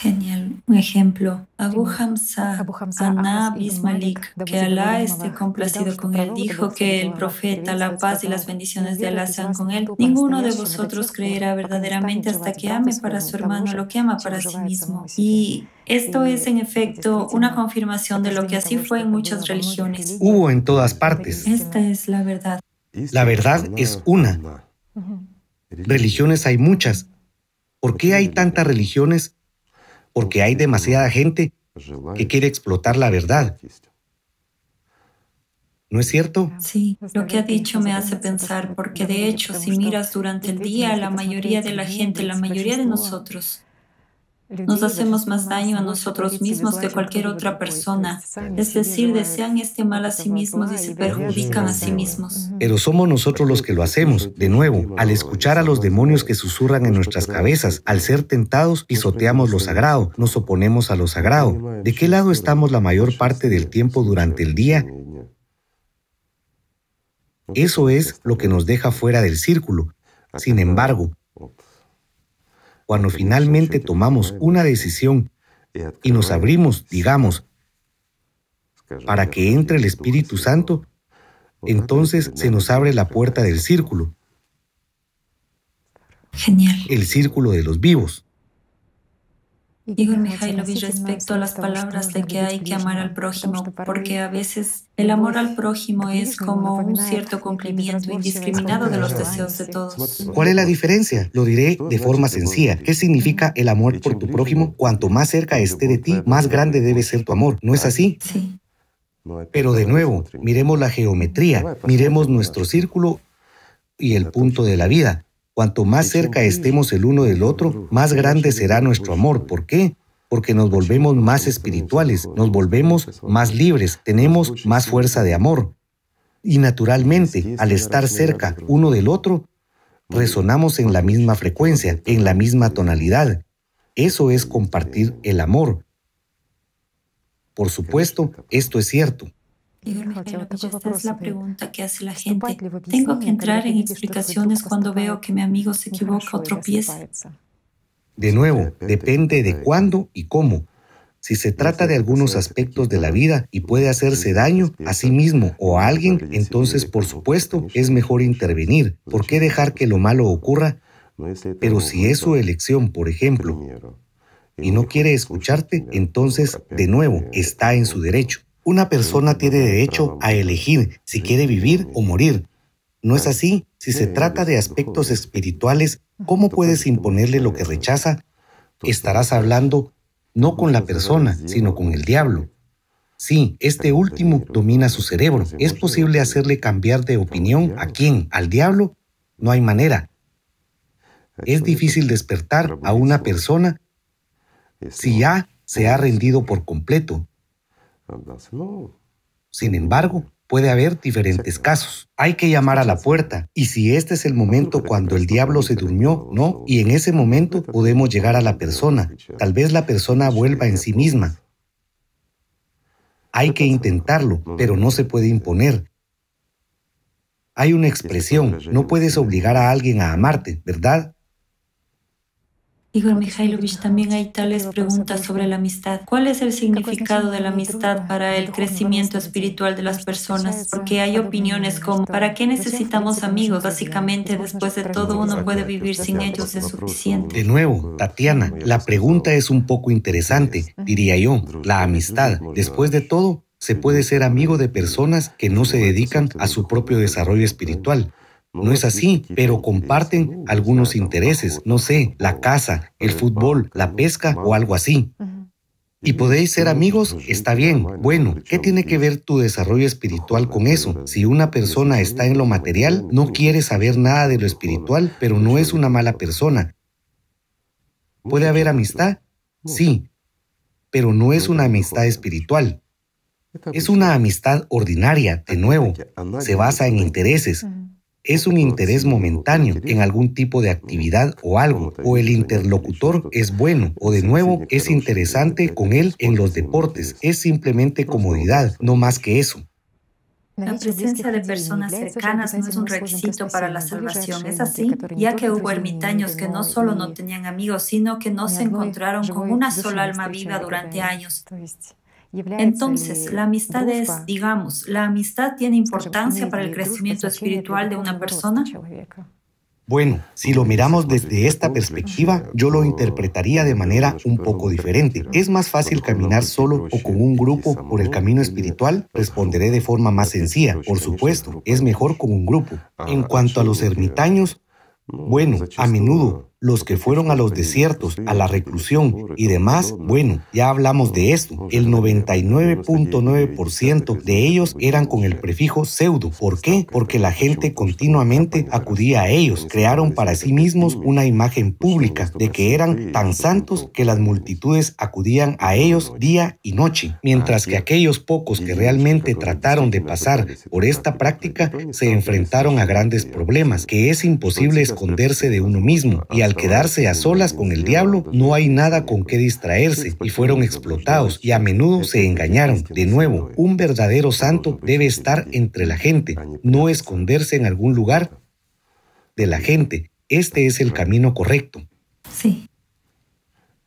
Genial. Un ejemplo, Abu Hamza, Anna Bismalik, que Alá esté complacido con él, dijo que el profeta, la paz y las bendiciones de Alá sean con él. Ninguno de vosotros creerá verdaderamente hasta que ame para su hermano lo que ama para sí mismo. Y esto es, en efecto, una confirmación de lo que así fue en muchas religiones. Hubo en todas partes. Esta es la verdad. La verdad es una. Religiones hay muchas. ¿Por qué hay tantas religiones? Porque hay demasiada gente que quiere explotar la verdad. ¿No es cierto? Sí, lo que ha dicho me hace pensar, porque de hecho, si miras durante el día, la mayoría de la gente, la mayoría de nosotros, nos hacemos más daño a nosotros mismos que cualquier otra persona. Es decir, desean este mal a sí mismos y se perjudican a sí mismos. Pero somos nosotros los que lo hacemos. De nuevo, al escuchar a los demonios que susurran en nuestras cabezas, al ser tentados, pisoteamos lo sagrado, nos oponemos a lo sagrado. ¿De qué lado estamos la mayor parte del tiempo durante el día? Eso es lo que nos deja fuera del círculo. Sin embargo, cuando finalmente tomamos una decisión y nos abrimos, digamos, para que entre el Espíritu Santo, entonces se nos abre la puerta del círculo. Genial. El círculo de los vivos. Igor Mikhailovich, respecto a las palabras de que hay que amar al prójimo, porque a veces el amor al prójimo es como un cierto cumplimiento indiscriminado de los deseos de todos. ¿Cuál es la diferencia? Lo diré de forma sencilla. ¿Qué significa el amor por tu prójimo? Cuanto más cerca esté de ti, más grande debe ser tu amor. ¿No es así? Sí. Pero de nuevo, miremos la geometría, miremos nuestro círculo y el punto de la vida. Cuanto más cerca estemos el uno del otro, más grande será nuestro amor. ¿Por qué? Porque nos volvemos más espirituales, nos volvemos más libres, tenemos más fuerza de amor. Y naturalmente, al estar cerca uno del otro, resonamos en la misma frecuencia, en la misma tonalidad. Eso es compartir el amor. Por supuesto, esto es cierto. Igor esta es la pregunta que hace la gente. ¿Tengo que entrar en explicaciones cuando veo que mi amigo se equivoca o tropieza? De nuevo, depende de cuándo y cómo. Si se trata de algunos aspectos de la vida y puede hacerse daño a sí mismo o a alguien, entonces por supuesto es mejor intervenir. ¿Por qué dejar que lo malo ocurra? Pero si es su elección, por ejemplo, y no quiere escucharte, entonces, de nuevo, está en su derecho. Una persona tiene derecho a elegir si quiere vivir o morir. ¿No es así? Si se trata de aspectos espirituales, ¿cómo puedes imponerle lo que rechaza? Estarás hablando no con la persona, sino con el diablo. Sí, este último domina su cerebro. ¿Es posible hacerle cambiar de opinión a quién? ¿Al diablo? No hay manera. Es difícil despertar a una persona si ya se ha rendido por completo. Sin embargo, puede haber diferentes casos. Hay que llamar a la puerta y si este es el momento cuando el diablo se durmió, no, y en ese momento podemos llegar a la persona. Tal vez la persona vuelva en sí misma. Hay que intentarlo, pero no se puede imponer. Hay una expresión, no puedes obligar a alguien a amarte, ¿verdad? Igor Mikhailovich, también hay tales preguntas sobre la amistad. ¿Cuál es el significado de la amistad para el crecimiento espiritual de las personas? Porque hay opiniones como, ¿para qué necesitamos amigos? Básicamente, después de todo, uno puede vivir sin ellos, es suficiente. De nuevo, Tatiana, la pregunta es un poco interesante, diría yo. La amistad, después de todo, se puede ser amigo de personas que no se dedican a su propio desarrollo espiritual. No es así, pero comparten algunos intereses, no sé, la casa, el fútbol, la pesca o algo así. ¿Y podéis ser amigos? Está bien. Bueno, ¿qué tiene que ver tu desarrollo espiritual con eso? Si una persona está en lo material, no quiere saber nada de lo espiritual, pero no es una mala persona. ¿Puede haber amistad? Sí, pero no es una amistad espiritual. Es una amistad ordinaria, de nuevo. Se basa en intereses es un interés momentáneo en algún tipo de actividad o algo, o el interlocutor es bueno, o de nuevo es interesante con él en los deportes, es simplemente comodidad, no más que eso. La presencia de personas cercanas no es un requisito para la salvación, ¿es así? Ya que hubo ermitaños que no solo no tenían amigos, sino que no se encontraron con una sola alma viva durante años. Entonces, la amistad es, digamos, ¿la amistad tiene importancia para el crecimiento espiritual de una persona? Bueno, si lo miramos desde esta perspectiva, yo lo interpretaría de manera un poco diferente. ¿Es más fácil caminar solo o con un grupo por el camino espiritual? Responderé de forma más sencilla. Por supuesto, es mejor con un grupo. En cuanto a los ermitaños, bueno, a menudo los que fueron a los desiertos, a la reclusión y demás, bueno, ya hablamos de esto. El 99.9% de ellos eran con el prefijo pseudo. ¿Por qué? Porque la gente continuamente acudía a ellos. Crearon para sí mismos una imagen pública de que eran tan santos que las multitudes acudían a ellos día y noche. Mientras que aquellos pocos que realmente trataron de pasar por esta práctica se enfrentaron a grandes problemas, que es imposible esconderse de uno mismo y al al quedarse a solas con el diablo, no hay nada con qué distraerse y fueron explotados y a menudo se engañaron. De nuevo, un verdadero santo debe estar entre la gente, no esconderse en algún lugar de la gente. Este es el camino correcto. Sí.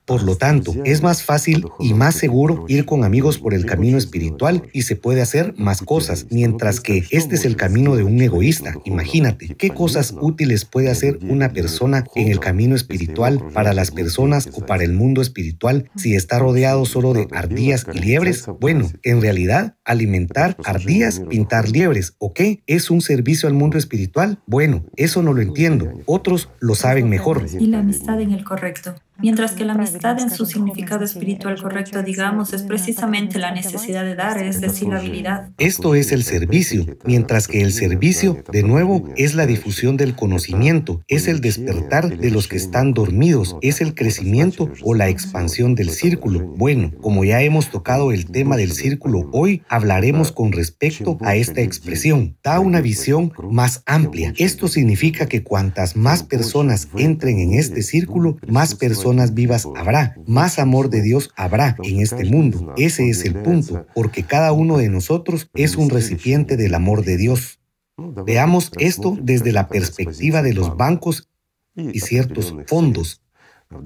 Por lo tanto, es más fácil y más seguro ir con amigos por el camino espiritual y se puede hacer más cosas, mientras que este es el camino de un egoísta. Imagínate, ¿qué cosas útiles puede hacer una persona en el camino espiritual para las personas o para el mundo espiritual si está rodeado solo de ardillas y liebres? Bueno, en realidad, alimentar ardillas, pintar liebres, ¿o qué? ¿Es un servicio al mundo espiritual? Bueno, eso no lo entiendo. Otros lo saben mejor. Y la amistad en el correcto. Mientras que la amistad en su significado espiritual correcto, digamos, es precisamente la necesidad de dar, es decir, la habilidad. Esto es el servicio, mientras que el servicio, de nuevo, es la difusión del conocimiento, es el despertar de los que están dormidos, es el crecimiento o la expansión del círculo. Bueno, como ya hemos tocado el tema del círculo hoy, hablaremos con respecto a esta expresión. Da una visión más amplia. Esto significa que cuantas más personas entren en este círculo, más personas vivas habrá, más amor de Dios habrá en este mundo. Ese es el punto, porque cada uno de nosotros es un recipiente del amor de Dios. Veamos esto desde la perspectiva de los bancos y ciertos fondos.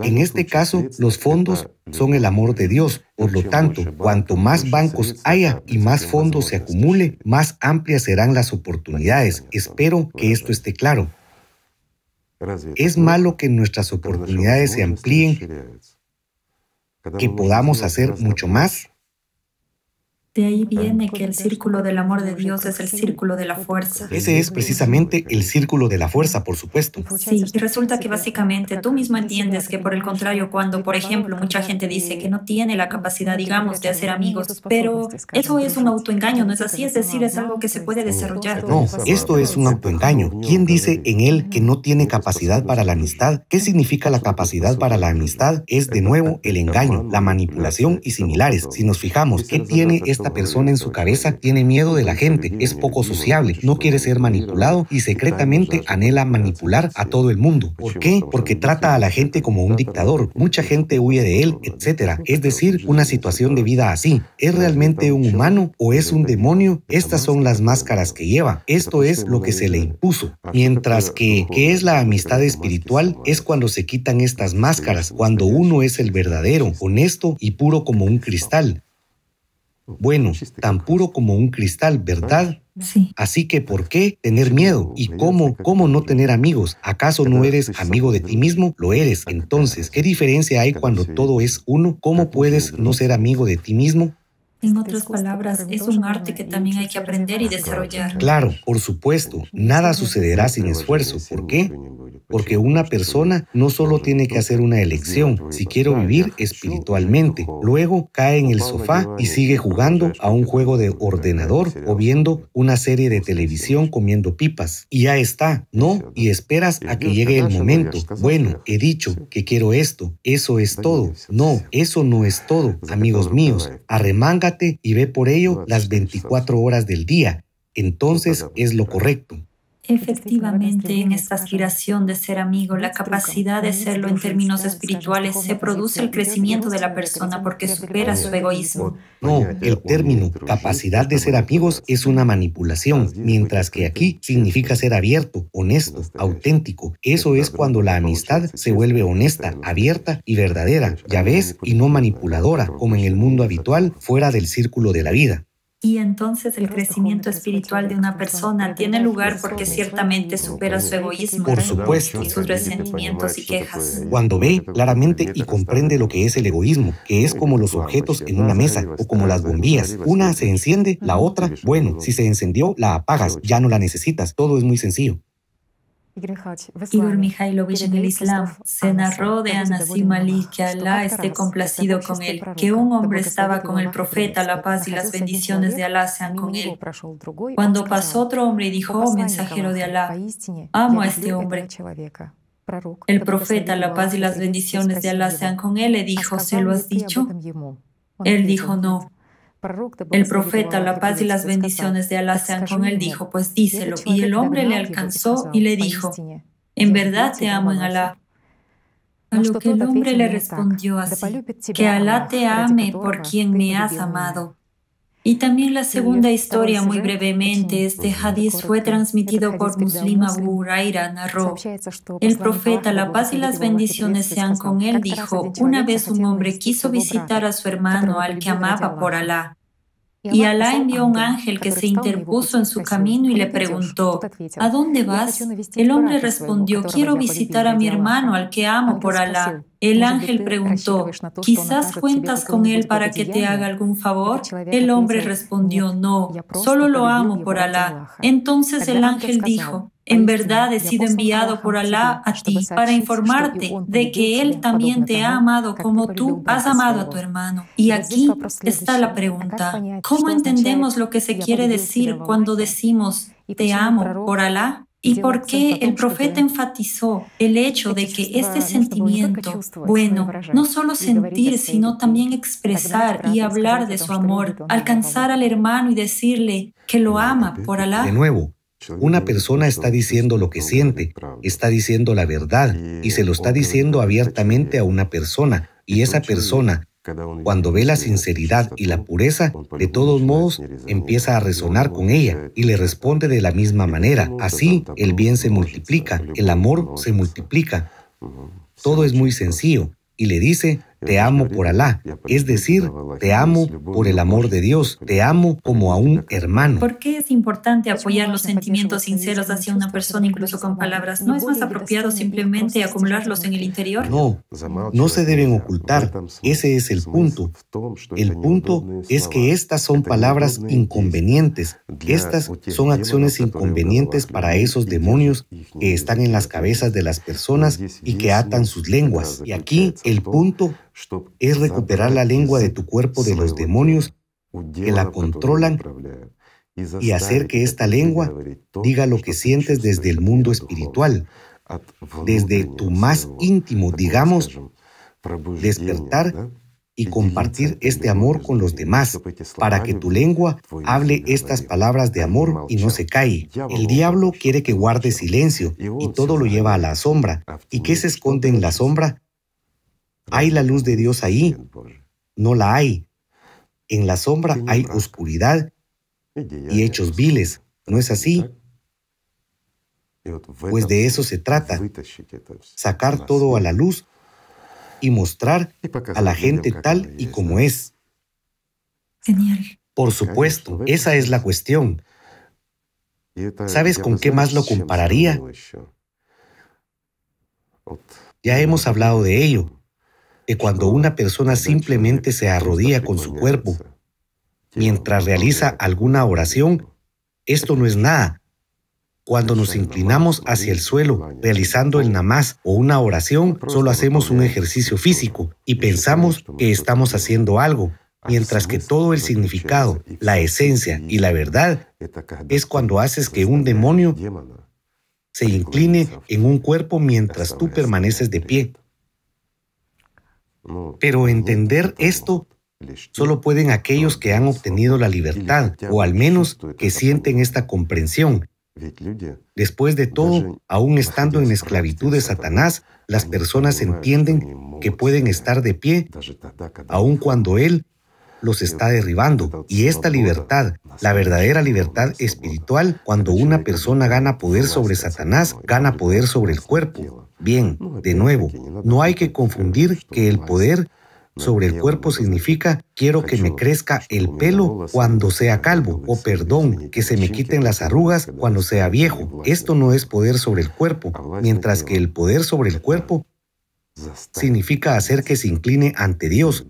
En este caso, los fondos son el amor de Dios. Por lo tanto, cuanto más bancos haya y más fondos se acumule, más amplias serán las oportunidades. Espero que esto esté claro. Es malo que nuestras oportunidades se amplíen, que podamos hacer mucho más de ahí viene que el círculo del amor de Dios es el círculo de la fuerza. Ese es precisamente el círculo de la fuerza, por supuesto. Sí, y resulta que básicamente tú mismo entiendes que por el contrario, cuando, por ejemplo, mucha gente dice que no tiene la capacidad, digamos, de hacer amigos, pero eso es un autoengaño, ¿no es así? Es decir, es algo que se puede desarrollar. No, esto es un autoengaño. ¿Quién dice en él que no tiene capacidad para la amistad? ¿Qué significa la capacidad para la amistad? Es de nuevo el engaño, la manipulación y similares. Si nos fijamos, ¿qué tiene esta persona en su cabeza tiene miedo de la gente, es poco sociable, no quiere ser manipulado y secretamente anhela manipular a todo el mundo. ¿Por qué? Porque trata a la gente como un dictador. Mucha gente huye de él, etc. Es decir, una situación de vida así. ¿Es realmente un humano o es un demonio? Estas son las máscaras que lleva. Esto es lo que se le impuso. Mientras que, ¿qué es la amistad espiritual? Es cuando se quitan estas máscaras, cuando uno es el verdadero, honesto y puro como un cristal. Bueno, tan puro como un cristal, ¿verdad? Sí. Así que, ¿por qué tener miedo? ¿Y cómo, cómo no tener amigos? ¿Acaso no eres amigo de ti mismo? Lo eres. Entonces, ¿qué diferencia hay cuando todo es uno? ¿Cómo puedes no ser amigo de ti mismo? En otras palabras, es un arte que también hay que aprender y desarrollar. Claro, por supuesto, nada sucederá sin esfuerzo. ¿Por qué? Porque una persona no solo tiene que hacer una elección, si quiero vivir espiritualmente, luego cae en el sofá y sigue jugando a un juego de ordenador o viendo una serie de televisión comiendo pipas. Y ya está, ¿no? Y esperas a que llegue el momento. Bueno, he dicho que quiero esto, eso es todo. No, eso no es todo, amigos míos. Y ve por ello las 24 horas del día. Entonces es lo correcto. Efectivamente, en esta aspiración de ser amigo, la capacidad de serlo en términos espirituales, se produce el crecimiento de la persona porque supera su egoísmo. No, el término capacidad de ser amigos es una manipulación, mientras que aquí significa ser abierto, honesto, auténtico. Eso es cuando la amistad se vuelve honesta, abierta y verdadera, ya ves, y no manipuladora, como en el mundo habitual fuera del círculo de la vida. Y entonces el crecimiento espiritual de una persona tiene lugar porque ciertamente supera su egoísmo Por supuesto. y sus resentimientos y quejas. Cuando ve claramente y comprende lo que es el egoísmo, que es como los objetos en una mesa o como las bombillas. Una se enciende, la otra, bueno, si se encendió, la apagas, ya no la necesitas. Todo es muy sencillo. Igor Mikhailovich en el Islam se narró de Anasim Ali que Alá esté complacido con él, que un hombre estaba con el profeta, la paz y las bendiciones de Alá sean con él. Cuando pasó otro hombre y dijo, oh mensajero de Alá, amo a este hombre. El profeta, la paz y las bendiciones de Alá sean con él, le dijo, ¿se lo has dicho? Él dijo, no. El profeta, la paz y las bendiciones de Alá sean con él, dijo, pues díselo. Y el hombre le alcanzó y le dijo, en verdad te amo en Alá. A lo que el hombre le respondió así, que Alá te ame por quien me has amado. Y también la segunda historia, muy brevemente, este hadith fue transmitido por Muslim Abu Huraira, narró. El profeta, la paz y las bendiciones sean con él, dijo, una vez un hombre quiso visitar a su hermano al que amaba por Alá. Y Alá envió un ángel que se interpuso en su camino y le preguntó, ¿A dónde vas? El hombre respondió, quiero visitar a mi hermano al que amo por Alá. El ángel preguntó, ¿quizás cuentas con él para que te haga algún favor? El hombre respondió, no, solo lo amo por Alá. Entonces el ángel dijo, en verdad he sido enviado por Alá a ti para informarte de que Él también te ha amado como tú has amado a tu hermano. Y aquí está la pregunta, ¿cómo entendemos lo que se quiere decir cuando decimos te amo por Alá? ¿Y por qué el profeta enfatizó el hecho de que este sentimiento, bueno, no solo sentir, sino también expresar y hablar de su amor, alcanzar al hermano y decirle que lo ama por Alá? De nuevo, una persona está diciendo lo que siente, está diciendo la verdad y se lo está diciendo abiertamente a una persona. Y esa persona cuando ve la sinceridad y la pureza, de todos modos empieza a resonar con ella y le responde de la misma manera. Así el bien se multiplica, el amor se multiplica. Todo es muy sencillo. Y le dice, te amo por Alá, es decir, te amo por el amor de Dios, te amo como a un hermano. ¿Por qué es importante apoyar los sentimientos sinceros hacia una persona incluso con palabras? ¿No es más apropiado simplemente acumularlos en el interior? No, no se deben ocultar. Ese es el punto. El punto es que estas son palabras inconvenientes. Estas son acciones inconvenientes para esos demonios que están en las cabezas de las personas y que atan sus lenguas. Y aquí el punto es recuperar la lengua de tu cuerpo de los demonios que la controlan y hacer que esta lengua diga lo que sientes desde el mundo espiritual, desde tu más íntimo, digamos, despertar y compartir este amor con los demás, para que tu lengua hable estas palabras de amor y no se cae. El diablo quiere que guarde silencio y todo lo lleva a la sombra. ¿Y qué se esconde en la sombra? ¿Hay la luz de Dios ahí? No la hay. En la sombra hay oscuridad y hechos viles. ¿No es así? Pues de eso se trata, sacar todo a la luz y mostrar a la gente tal y como es. Genial. Por supuesto, esa es la cuestión. ¿Sabes con qué más lo compararía? Ya hemos hablado de ello que cuando una persona simplemente se arrodilla con su cuerpo mientras realiza alguna oración, esto no es nada. Cuando nos inclinamos hacia el suelo realizando el namaz o una oración, solo hacemos un ejercicio físico y pensamos que estamos haciendo algo, mientras que todo el significado, la esencia y la verdad es cuando haces que un demonio se incline en un cuerpo mientras tú permaneces de pie. Pero entender esto solo pueden aquellos que han obtenido la libertad, o al menos que sienten esta comprensión. Después de todo, aún estando en esclavitud de Satanás, las personas entienden que pueden estar de pie, aun cuando Él los está derribando. Y esta libertad, la verdadera libertad espiritual, cuando una persona gana poder sobre Satanás, gana poder sobre el cuerpo. Bien, de nuevo, no hay que confundir que el poder sobre el cuerpo significa quiero que me crezca el pelo cuando sea calvo o perdón, que se me quiten las arrugas cuando sea viejo. Esto no es poder sobre el cuerpo, mientras que el poder sobre el cuerpo significa hacer que se incline ante Dios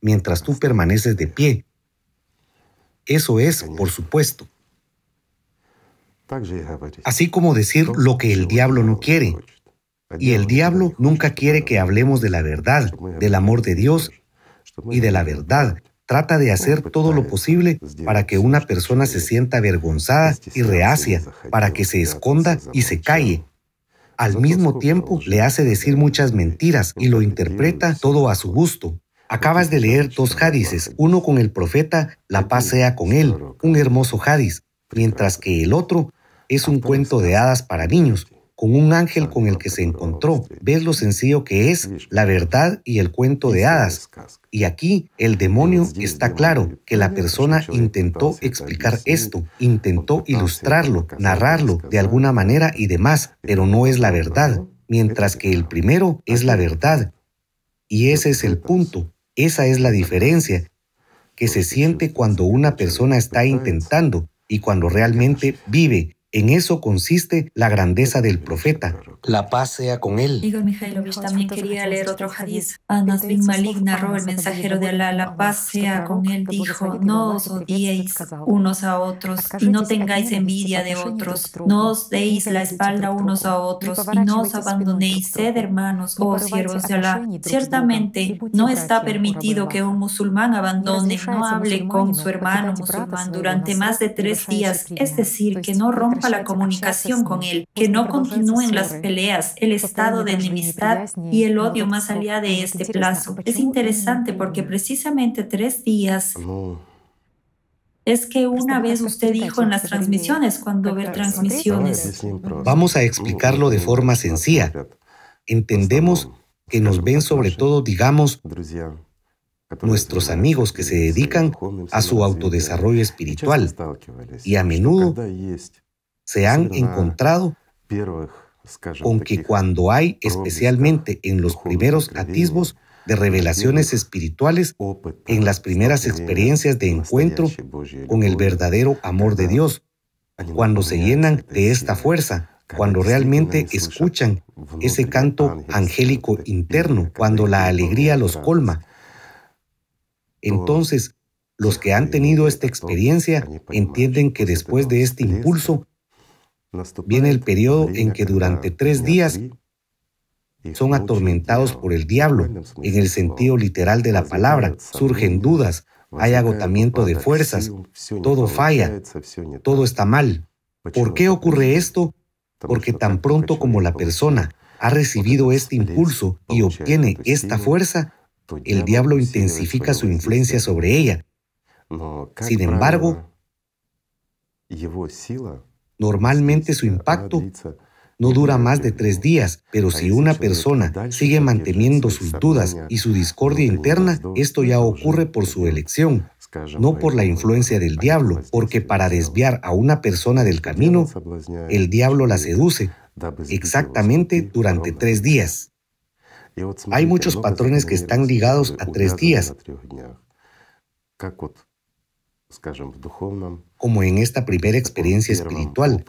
mientras tú permaneces de pie. Eso es, por supuesto. Así como decir lo que el diablo no quiere. Y el diablo nunca quiere que hablemos de la verdad, del amor de Dios y de la verdad. Trata de hacer todo lo posible para que una persona se sienta avergonzada y reacia, para que se esconda y se calle. Al mismo tiempo, le hace decir muchas mentiras y lo interpreta todo a su gusto. Acabas de leer dos hadices, uno con el profeta, la paz sea con él, un hermoso hadis, mientras que el otro es un cuento de hadas para niños, con un ángel con el que se encontró. ¿Ves lo sencillo que es la verdad y el cuento de hadas? Y aquí el demonio está claro que la persona intentó explicar esto, intentó ilustrarlo, narrarlo de alguna manera y demás, pero no es la verdad, mientras que el primero es la verdad. Y ese es el punto, esa es la diferencia que se siente cuando una persona está intentando y cuando realmente vive en eso consiste la grandeza del profeta. La paz sea con él. Igor Mikhailovich también quería leer otro hadiz. Anas bin Malik narró el mensajero de Alá, la paz sea con él, dijo, no os odiéis unos a otros y no tengáis envidia de otros, no os deis la espalda unos a otros y no os abandonéis, sed hermanos, oh siervos de Alá. Ciertamente no está permitido que un musulmán abandone, no hable con su hermano musulmán durante más de tres días, es decir, que no rompa la comunicación con él, que no continúen las peleas, el estado de enemistad y el odio más allá de este plazo. Es interesante porque precisamente tres días es que una vez usted dijo en las transmisiones, cuando ve transmisiones. Vamos a explicarlo de forma sencilla. Entendemos que nos ven sobre todo, digamos, nuestros amigos que se dedican a su autodesarrollo espiritual y a menudo se han encontrado con que cuando hay, especialmente en los primeros atisbos de revelaciones espirituales, en las primeras experiencias de encuentro con el verdadero amor de Dios, cuando se llenan de esta fuerza, cuando realmente escuchan ese canto angélico interno, cuando la alegría los colma, entonces los que han tenido esta experiencia entienden que después de este impulso Viene el periodo en que durante tres días son atormentados por el diablo, en el sentido literal de la palabra. Surgen dudas, hay agotamiento de fuerzas, todo falla, todo está mal. ¿Por qué ocurre esto? Porque tan pronto como la persona ha recibido este impulso y obtiene esta fuerza, el diablo intensifica su influencia sobre ella. Sin embargo, Normalmente su impacto no dura más de tres días, pero si una persona sigue manteniendo sus dudas y su discordia interna, esto ya ocurre por su elección, no por la influencia del diablo, porque para desviar a una persona del camino, el diablo la seduce exactamente durante tres días. Hay muchos patrones que están ligados a tres días como en esta primera experiencia espiritual,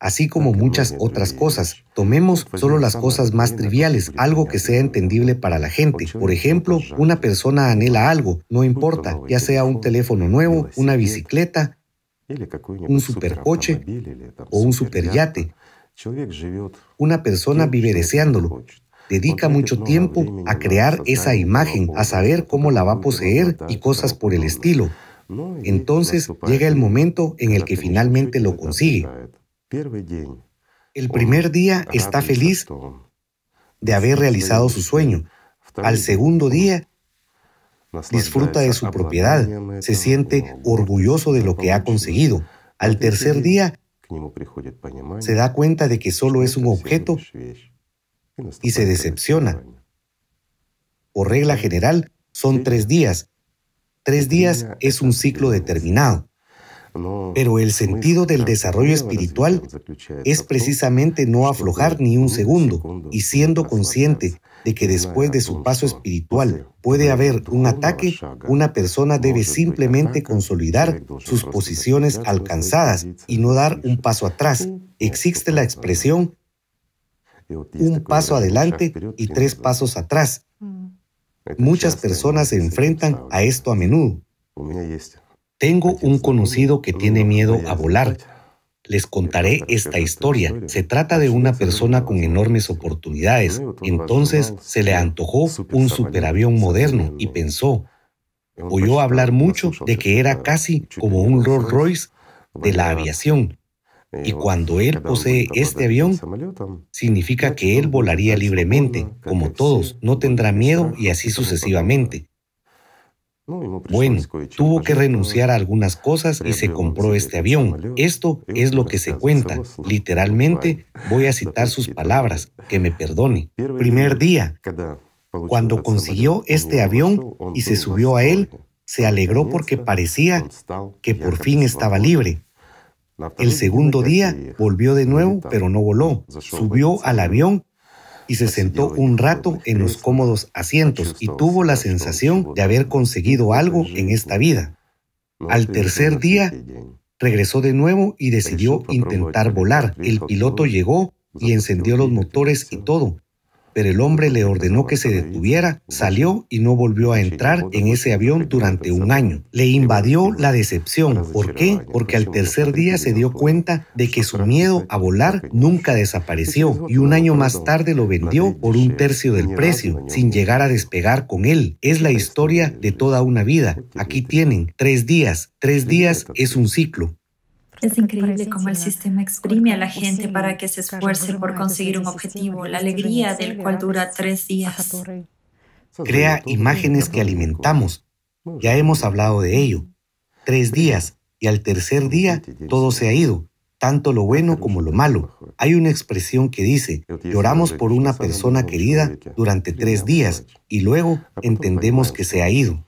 así como muchas otras cosas. Tomemos solo las cosas más triviales, algo que sea entendible para la gente. Por ejemplo, una persona anhela algo, no importa, ya sea un teléfono nuevo, una bicicleta, un supercoche o un superyate. Una persona vive deseándolo. Dedica mucho tiempo a crear esa imagen, a saber cómo la va a poseer y cosas por el estilo. Entonces llega el momento en el que finalmente lo consigue. El primer día está feliz de haber realizado su sueño. Al segundo día disfruta de su propiedad, se siente orgulloso de lo que ha conseguido. Al tercer día se da cuenta de que solo es un objeto y se decepciona. Por regla general, son tres días. Tres días es un ciclo determinado. Pero el sentido del desarrollo espiritual es precisamente no aflojar ni un segundo y siendo consciente de que después de su paso espiritual puede haber un ataque, una persona debe simplemente consolidar sus posiciones alcanzadas y no dar un paso atrás. Existe la expresión un paso adelante y tres pasos atrás. Muchas personas se enfrentan a esto a menudo. Tengo un conocido que tiene miedo a volar. Les contaré esta historia. Se trata de una persona con enormes oportunidades. Entonces se le antojó un superavión moderno y pensó, oyó hablar mucho de que era casi como un Rolls Royce de la aviación. Y cuando él posee este avión, significa que él volaría libremente, como todos, no tendrá miedo y así sucesivamente. Bueno, tuvo que renunciar a algunas cosas y se compró este avión. Esto es lo que se cuenta. Literalmente, voy a citar sus palabras, que me perdone. Primer día, cuando consiguió este avión y se subió a él, se alegró porque parecía que por fin estaba libre. El segundo día volvió de nuevo, pero no voló. Subió al avión y se sentó un rato en los cómodos asientos y tuvo la sensación de haber conseguido algo en esta vida. Al tercer día, regresó de nuevo y decidió intentar volar. El piloto llegó y encendió los motores y todo, pero el hombre le ordenó que se detuviera, salió y no volvió a entrar en ese avión durante un año. Le invadió la decepción. ¿Por qué? Porque al tercer día se dio cuenta de que su miedo a volar nunca desapareció y un año más tarde lo vendió por un tercio del precio, sin llegar a despegar con él. Es la historia de toda una vida. Aquí tienen tres días. Tres días es un ciclo. Es increíble cómo el sistema exprime a la gente para que se esfuerce por conseguir un objetivo, la alegría del cual dura tres días. Crea imágenes que alimentamos. Ya hemos hablado de ello. Tres días y al tercer día todo se ha ido, tanto lo bueno como lo malo. Hay una expresión que dice, lloramos por una persona querida durante tres días y luego entendemos que se ha ido.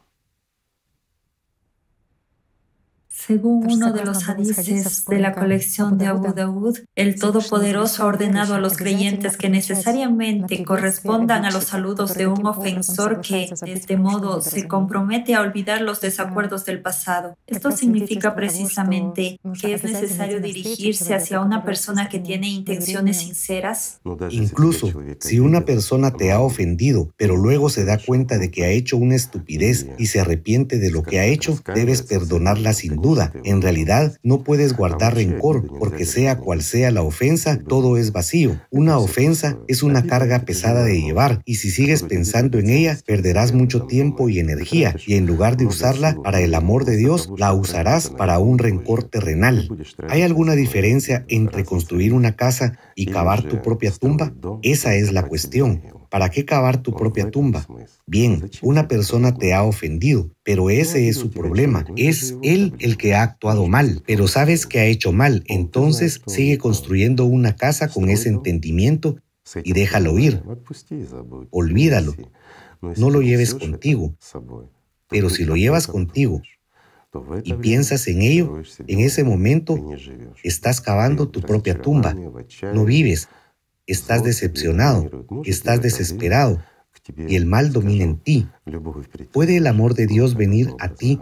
Según uno de los hadices de la colección de Abu Daud, el Todopoderoso ha ordenado a los creyentes que necesariamente correspondan a los saludos de un ofensor que, de este modo, se compromete a olvidar los desacuerdos del pasado. Esto significa precisamente que es necesario dirigirse hacia una persona que tiene intenciones sinceras. Incluso si una persona te ha ofendido, pero luego se da cuenta de que ha hecho una estupidez y se arrepiente de lo que ha hecho, debes perdonarla sin duda en realidad, no puedes guardar rencor, porque sea cual sea la ofensa, todo es vacío. Una ofensa es una carga pesada de llevar, y si sigues pensando en ella, perderás mucho tiempo y energía, y en lugar de usarla para el amor de Dios, la usarás para un rencor terrenal. ¿Hay alguna diferencia entre construir una casa y cavar tu propia tumba? Esa es la cuestión. ¿Para qué cavar tu propia tumba? Bien, una persona te ha ofendido, pero ese es su problema. Es él el que ha actuado mal, pero sabes que ha hecho mal, entonces sigue construyendo una casa con ese entendimiento y déjalo ir. Olvídalo. No lo lleves contigo. Pero si lo llevas contigo y piensas en ello, en ese momento estás cavando tu propia tumba. No vives, estás decepcionado, estás desesperado y el mal domina en ti. ¿Puede el amor de Dios venir a ti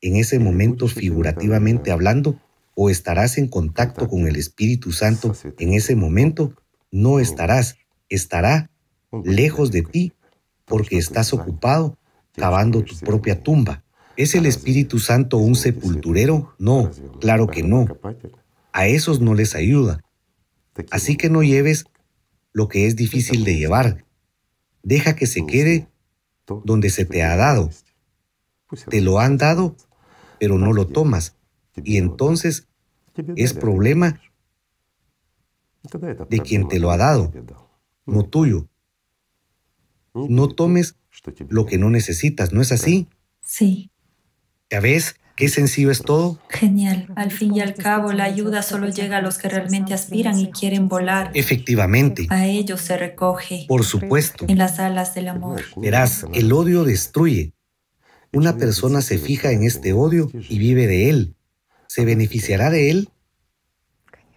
en ese momento figurativamente hablando o estarás en contacto con el Espíritu Santo en ese momento? No estarás, estará lejos de ti porque estás ocupado cavando tu propia tumba. ¿Es el Espíritu Santo un sepulturero? No, claro que no. A esos no les ayuda. Así que no lleves lo que es difícil de llevar. Deja que se quede donde se te ha dado. Te lo han dado, pero no lo tomas. Y entonces es problema de quien te lo ha dado, no tuyo. No tomes lo que no necesitas, ¿no es así? Sí. Ya ves ¿Qué sencillo es todo? Genial. Al fin y al cabo, la ayuda solo llega a los que realmente aspiran y quieren volar. Efectivamente. A ellos se recoge. Por supuesto. En las alas del amor. Verás, el odio destruye. Una persona se fija en este odio y vive de él. ¿Se beneficiará de él?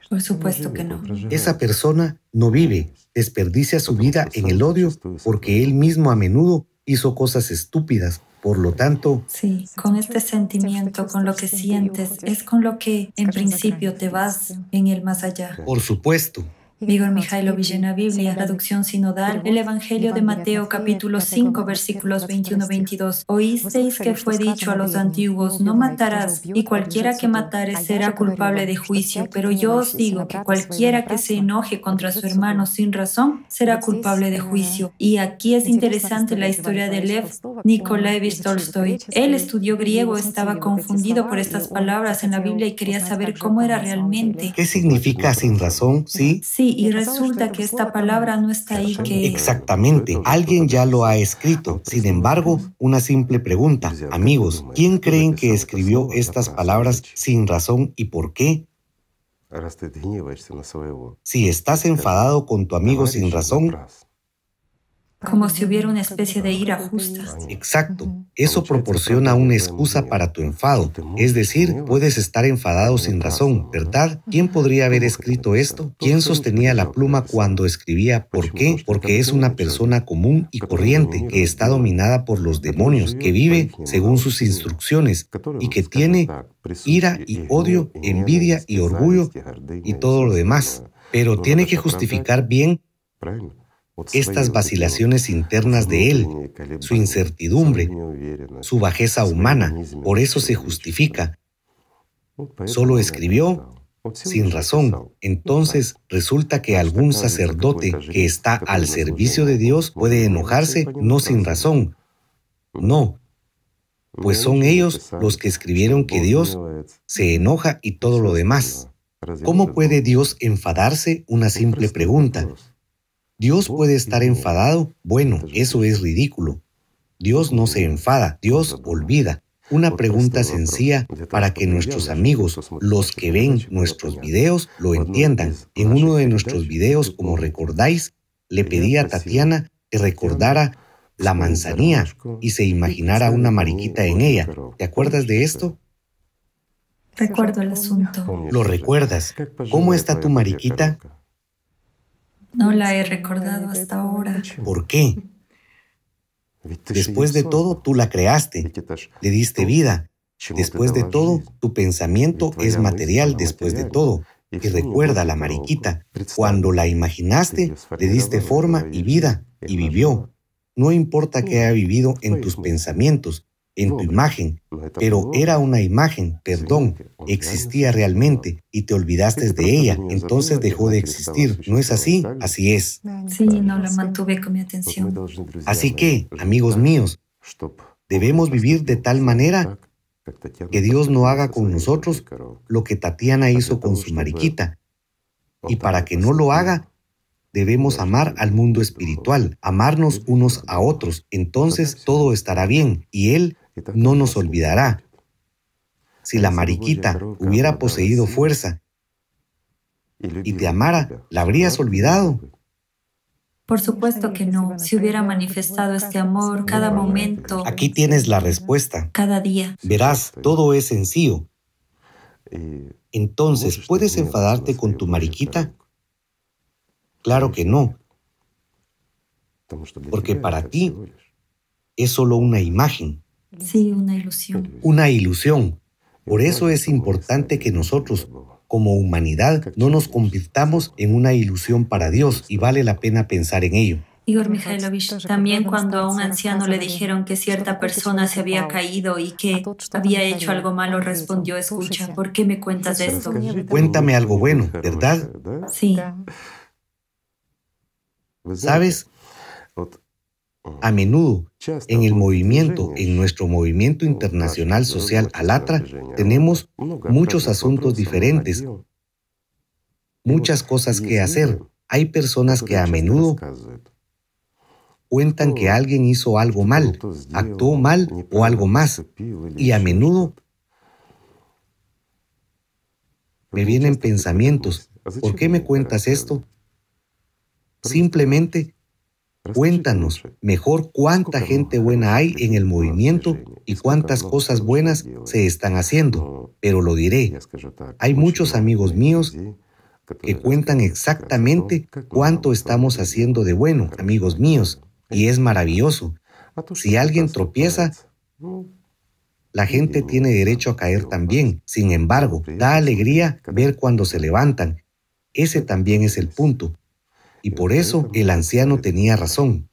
Por supuesto que no. Esa persona no vive, desperdicia su vida en el odio porque él mismo a menudo hizo cosas estúpidas por lo tanto, sí, con este sentimiento, con lo que sientes, es con lo que en principio te vas en el más allá. Por supuesto. Igor Mikhailovich en la Biblia, traducción sinodal, el Evangelio de Mateo capítulo 5 versículos 21-22. Oísteis que fue dicho a los antiguos, no matarás, y cualquiera que matare será culpable de juicio, pero yo os digo que cualquiera que se enoje contra su hermano sin razón será culpable de juicio. Y aquí es interesante la historia de Lev Nikolaevich Tolstoy. Él estudió griego, estaba confundido por estas palabras en la Biblia y quería saber cómo era realmente. ¿Qué significa sin razón? Sí. Sí, y resulta que esta palabra no está ahí que... Exactamente, alguien ya lo ha escrito. Sin embargo, una simple pregunta. Amigos, ¿quién creen que escribió estas palabras sin razón y por qué? Si estás enfadado con tu amigo sin razón, como si hubiera una especie de ira justa. Exacto. Eso proporciona una excusa para tu enfado. Es decir, puedes estar enfadado sin razón, ¿verdad? ¿Quién podría haber escrito esto? ¿Quién sostenía la pluma cuando escribía? ¿Por qué? Porque es una persona común y corriente que está dominada por los demonios, que vive según sus instrucciones y que tiene ira y odio, envidia y orgullo y todo lo demás. Pero tiene que justificar bien estas vacilaciones internas de él, su incertidumbre, su bajeza humana, por eso se justifica. Solo escribió sin razón. Entonces resulta que algún sacerdote que está al servicio de Dios puede enojarse no sin razón. No, pues son ellos los que escribieron que Dios se enoja y todo lo demás. ¿Cómo puede Dios enfadarse? Una simple pregunta. Dios puede estar enfadado. Bueno, eso es ridículo. Dios no se enfada, Dios olvida. Una pregunta sencilla para que nuestros amigos, los que ven nuestros videos, lo entiendan. En uno de nuestros videos, como recordáis, le pedí a Tatiana que recordara la manzanilla y se imaginara una mariquita en ella. ¿Te acuerdas de esto? Recuerdo el asunto. ¿Lo recuerdas? ¿Cómo está tu mariquita? No la he recordado hasta ahora. ¿Por qué? Después de todo, tú la creaste, le diste vida. Después de todo, tu pensamiento es material después de todo. Y recuerda la mariquita, cuando la imaginaste, le diste forma y vida, y vivió. No importa que haya vivido en tus pensamientos, en tu imagen, pero era una imagen, perdón, existía realmente y te olvidaste de ella, entonces dejó de existir. ¿No es así? Así es. Sí, no la mantuve con mi atención. Así que, amigos míos, debemos vivir de tal manera que Dios no haga con nosotros lo que Tatiana hizo con su mariquita. Y para que no lo haga, debemos amar al mundo espiritual, amarnos unos a otros, entonces todo estará bien y Él no nos olvidará. Si la mariquita hubiera poseído fuerza y te amara, ¿la habrías olvidado? Por supuesto que no. Si hubiera manifestado este amor cada momento. Aquí tienes la respuesta. Cada día. Verás, todo es sencillo. Entonces, ¿puedes enfadarte con tu mariquita? Claro que no. Porque para ti es solo una imagen. Sí, una ilusión. Una ilusión. Por eso es importante que nosotros, como humanidad, no nos convirtamos en una ilusión para Dios y vale la pena pensar en ello. Igor Mikhailovich, también cuando a un anciano le dijeron que cierta persona se había caído y que había hecho algo malo, respondió, escucha, ¿por qué me cuentas esto? Cuéntame algo bueno, ¿verdad? Sí. ¿Sabes? A menudo, en el movimiento, en nuestro movimiento internacional social Alatra, tenemos muchos asuntos diferentes, muchas cosas que hacer. Hay personas que a menudo cuentan que alguien hizo algo mal, actuó mal o algo más, y a menudo Me vienen pensamientos. ¿Por qué me cuentas esto? Simplemente cuéntanos mejor cuánta gente buena hay en el movimiento y cuántas cosas buenas se están haciendo. Pero lo diré, hay muchos amigos míos que cuentan exactamente cuánto estamos haciendo de bueno, amigos míos, y es maravilloso. Si alguien tropieza, la gente tiene derecho a caer también. Sin embargo, da alegría ver cuando se levantan. Ese también es el punto. Y por eso el anciano tenía razón.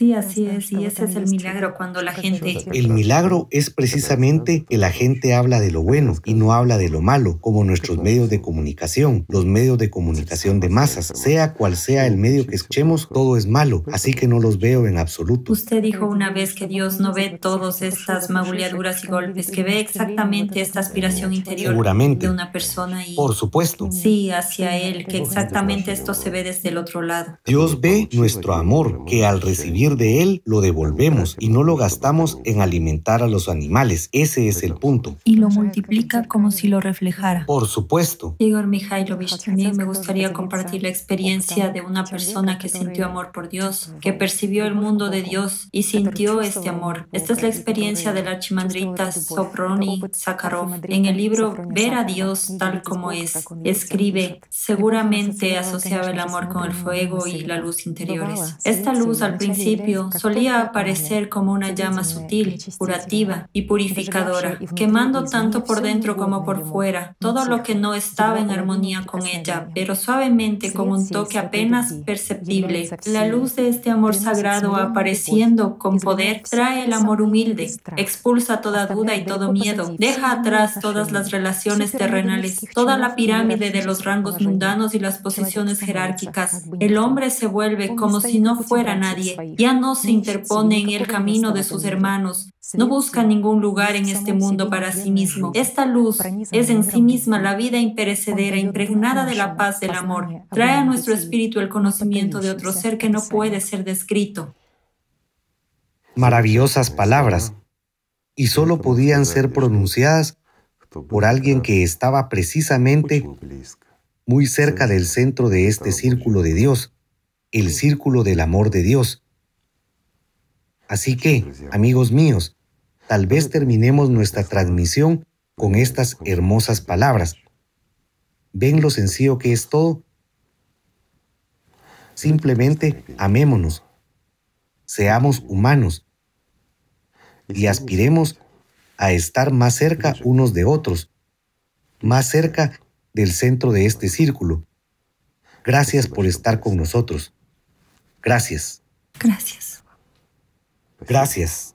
Sí, así es, y ese es el milagro cuando la gente... El milagro es precisamente que la gente habla de lo bueno y no habla de lo malo, como nuestros medios de comunicación, los medios de comunicación de masas. Sea cual sea el medio que escuchemos, todo es malo, así que no los veo en absoluto. Usted dijo una vez que Dios no ve todas estas magulladuras y golpes, que ve exactamente esta aspiración interior de una persona y... Por supuesto. Sí, hacia Él, que exactamente esto se ve desde el otro lado. Dios ve nuestro amor, que al recibir de él lo devolvemos y no lo gastamos en alimentar a los animales. Ese es el punto. Y lo multiplica como si lo reflejara. Por supuesto. Igor Mikhailovich, también me gustaría compartir la experiencia de una persona que sintió amor por Dios, que percibió el mundo de Dios y sintió este amor. Esta es la experiencia del archimandrita Soproni Sakharov. En el libro Ver a Dios tal como es, escribe, seguramente asociaba el amor con el fuego y la luz interiores. Esta luz al principio solía aparecer como una llama sutil, curativa y purificadora, quemando tanto por dentro como por fuera todo lo que no estaba en armonía con ella, pero suavemente con un toque apenas perceptible. La luz de este amor sagrado apareciendo con poder trae el amor humilde, expulsa toda duda y todo miedo, deja atrás todas las relaciones terrenales, toda la pirámide de los rangos mundanos y las posiciones jerárquicas. El hombre se vuelve como si no fuera nadie ya no se interpone en el camino de sus hermanos, no busca ningún lugar en este mundo para sí mismo. Esta luz es en sí misma la vida imperecedera, impregnada de la paz del amor. Trae a nuestro espíritu el conocimiento de otro ser que no puede ser descrito. Maravillosas palabras, y solo podían ser pronunciadas por alguien que estaba precisamente muy cerca del centro de este círculo de Dios, el círculo del amor de Dios. Así que, amigos míos, tal vez terminemos nuestra transmisión con estas hermosas palabras. ¿Ven lo sencillo que es todo? Simplemente amémonos, seamos humanos y aspiremos a estar más cerca unos de otros, más cerca del centro de este círculo. Gracias por estar con nosotros. Gracias. Gracias. Gracias.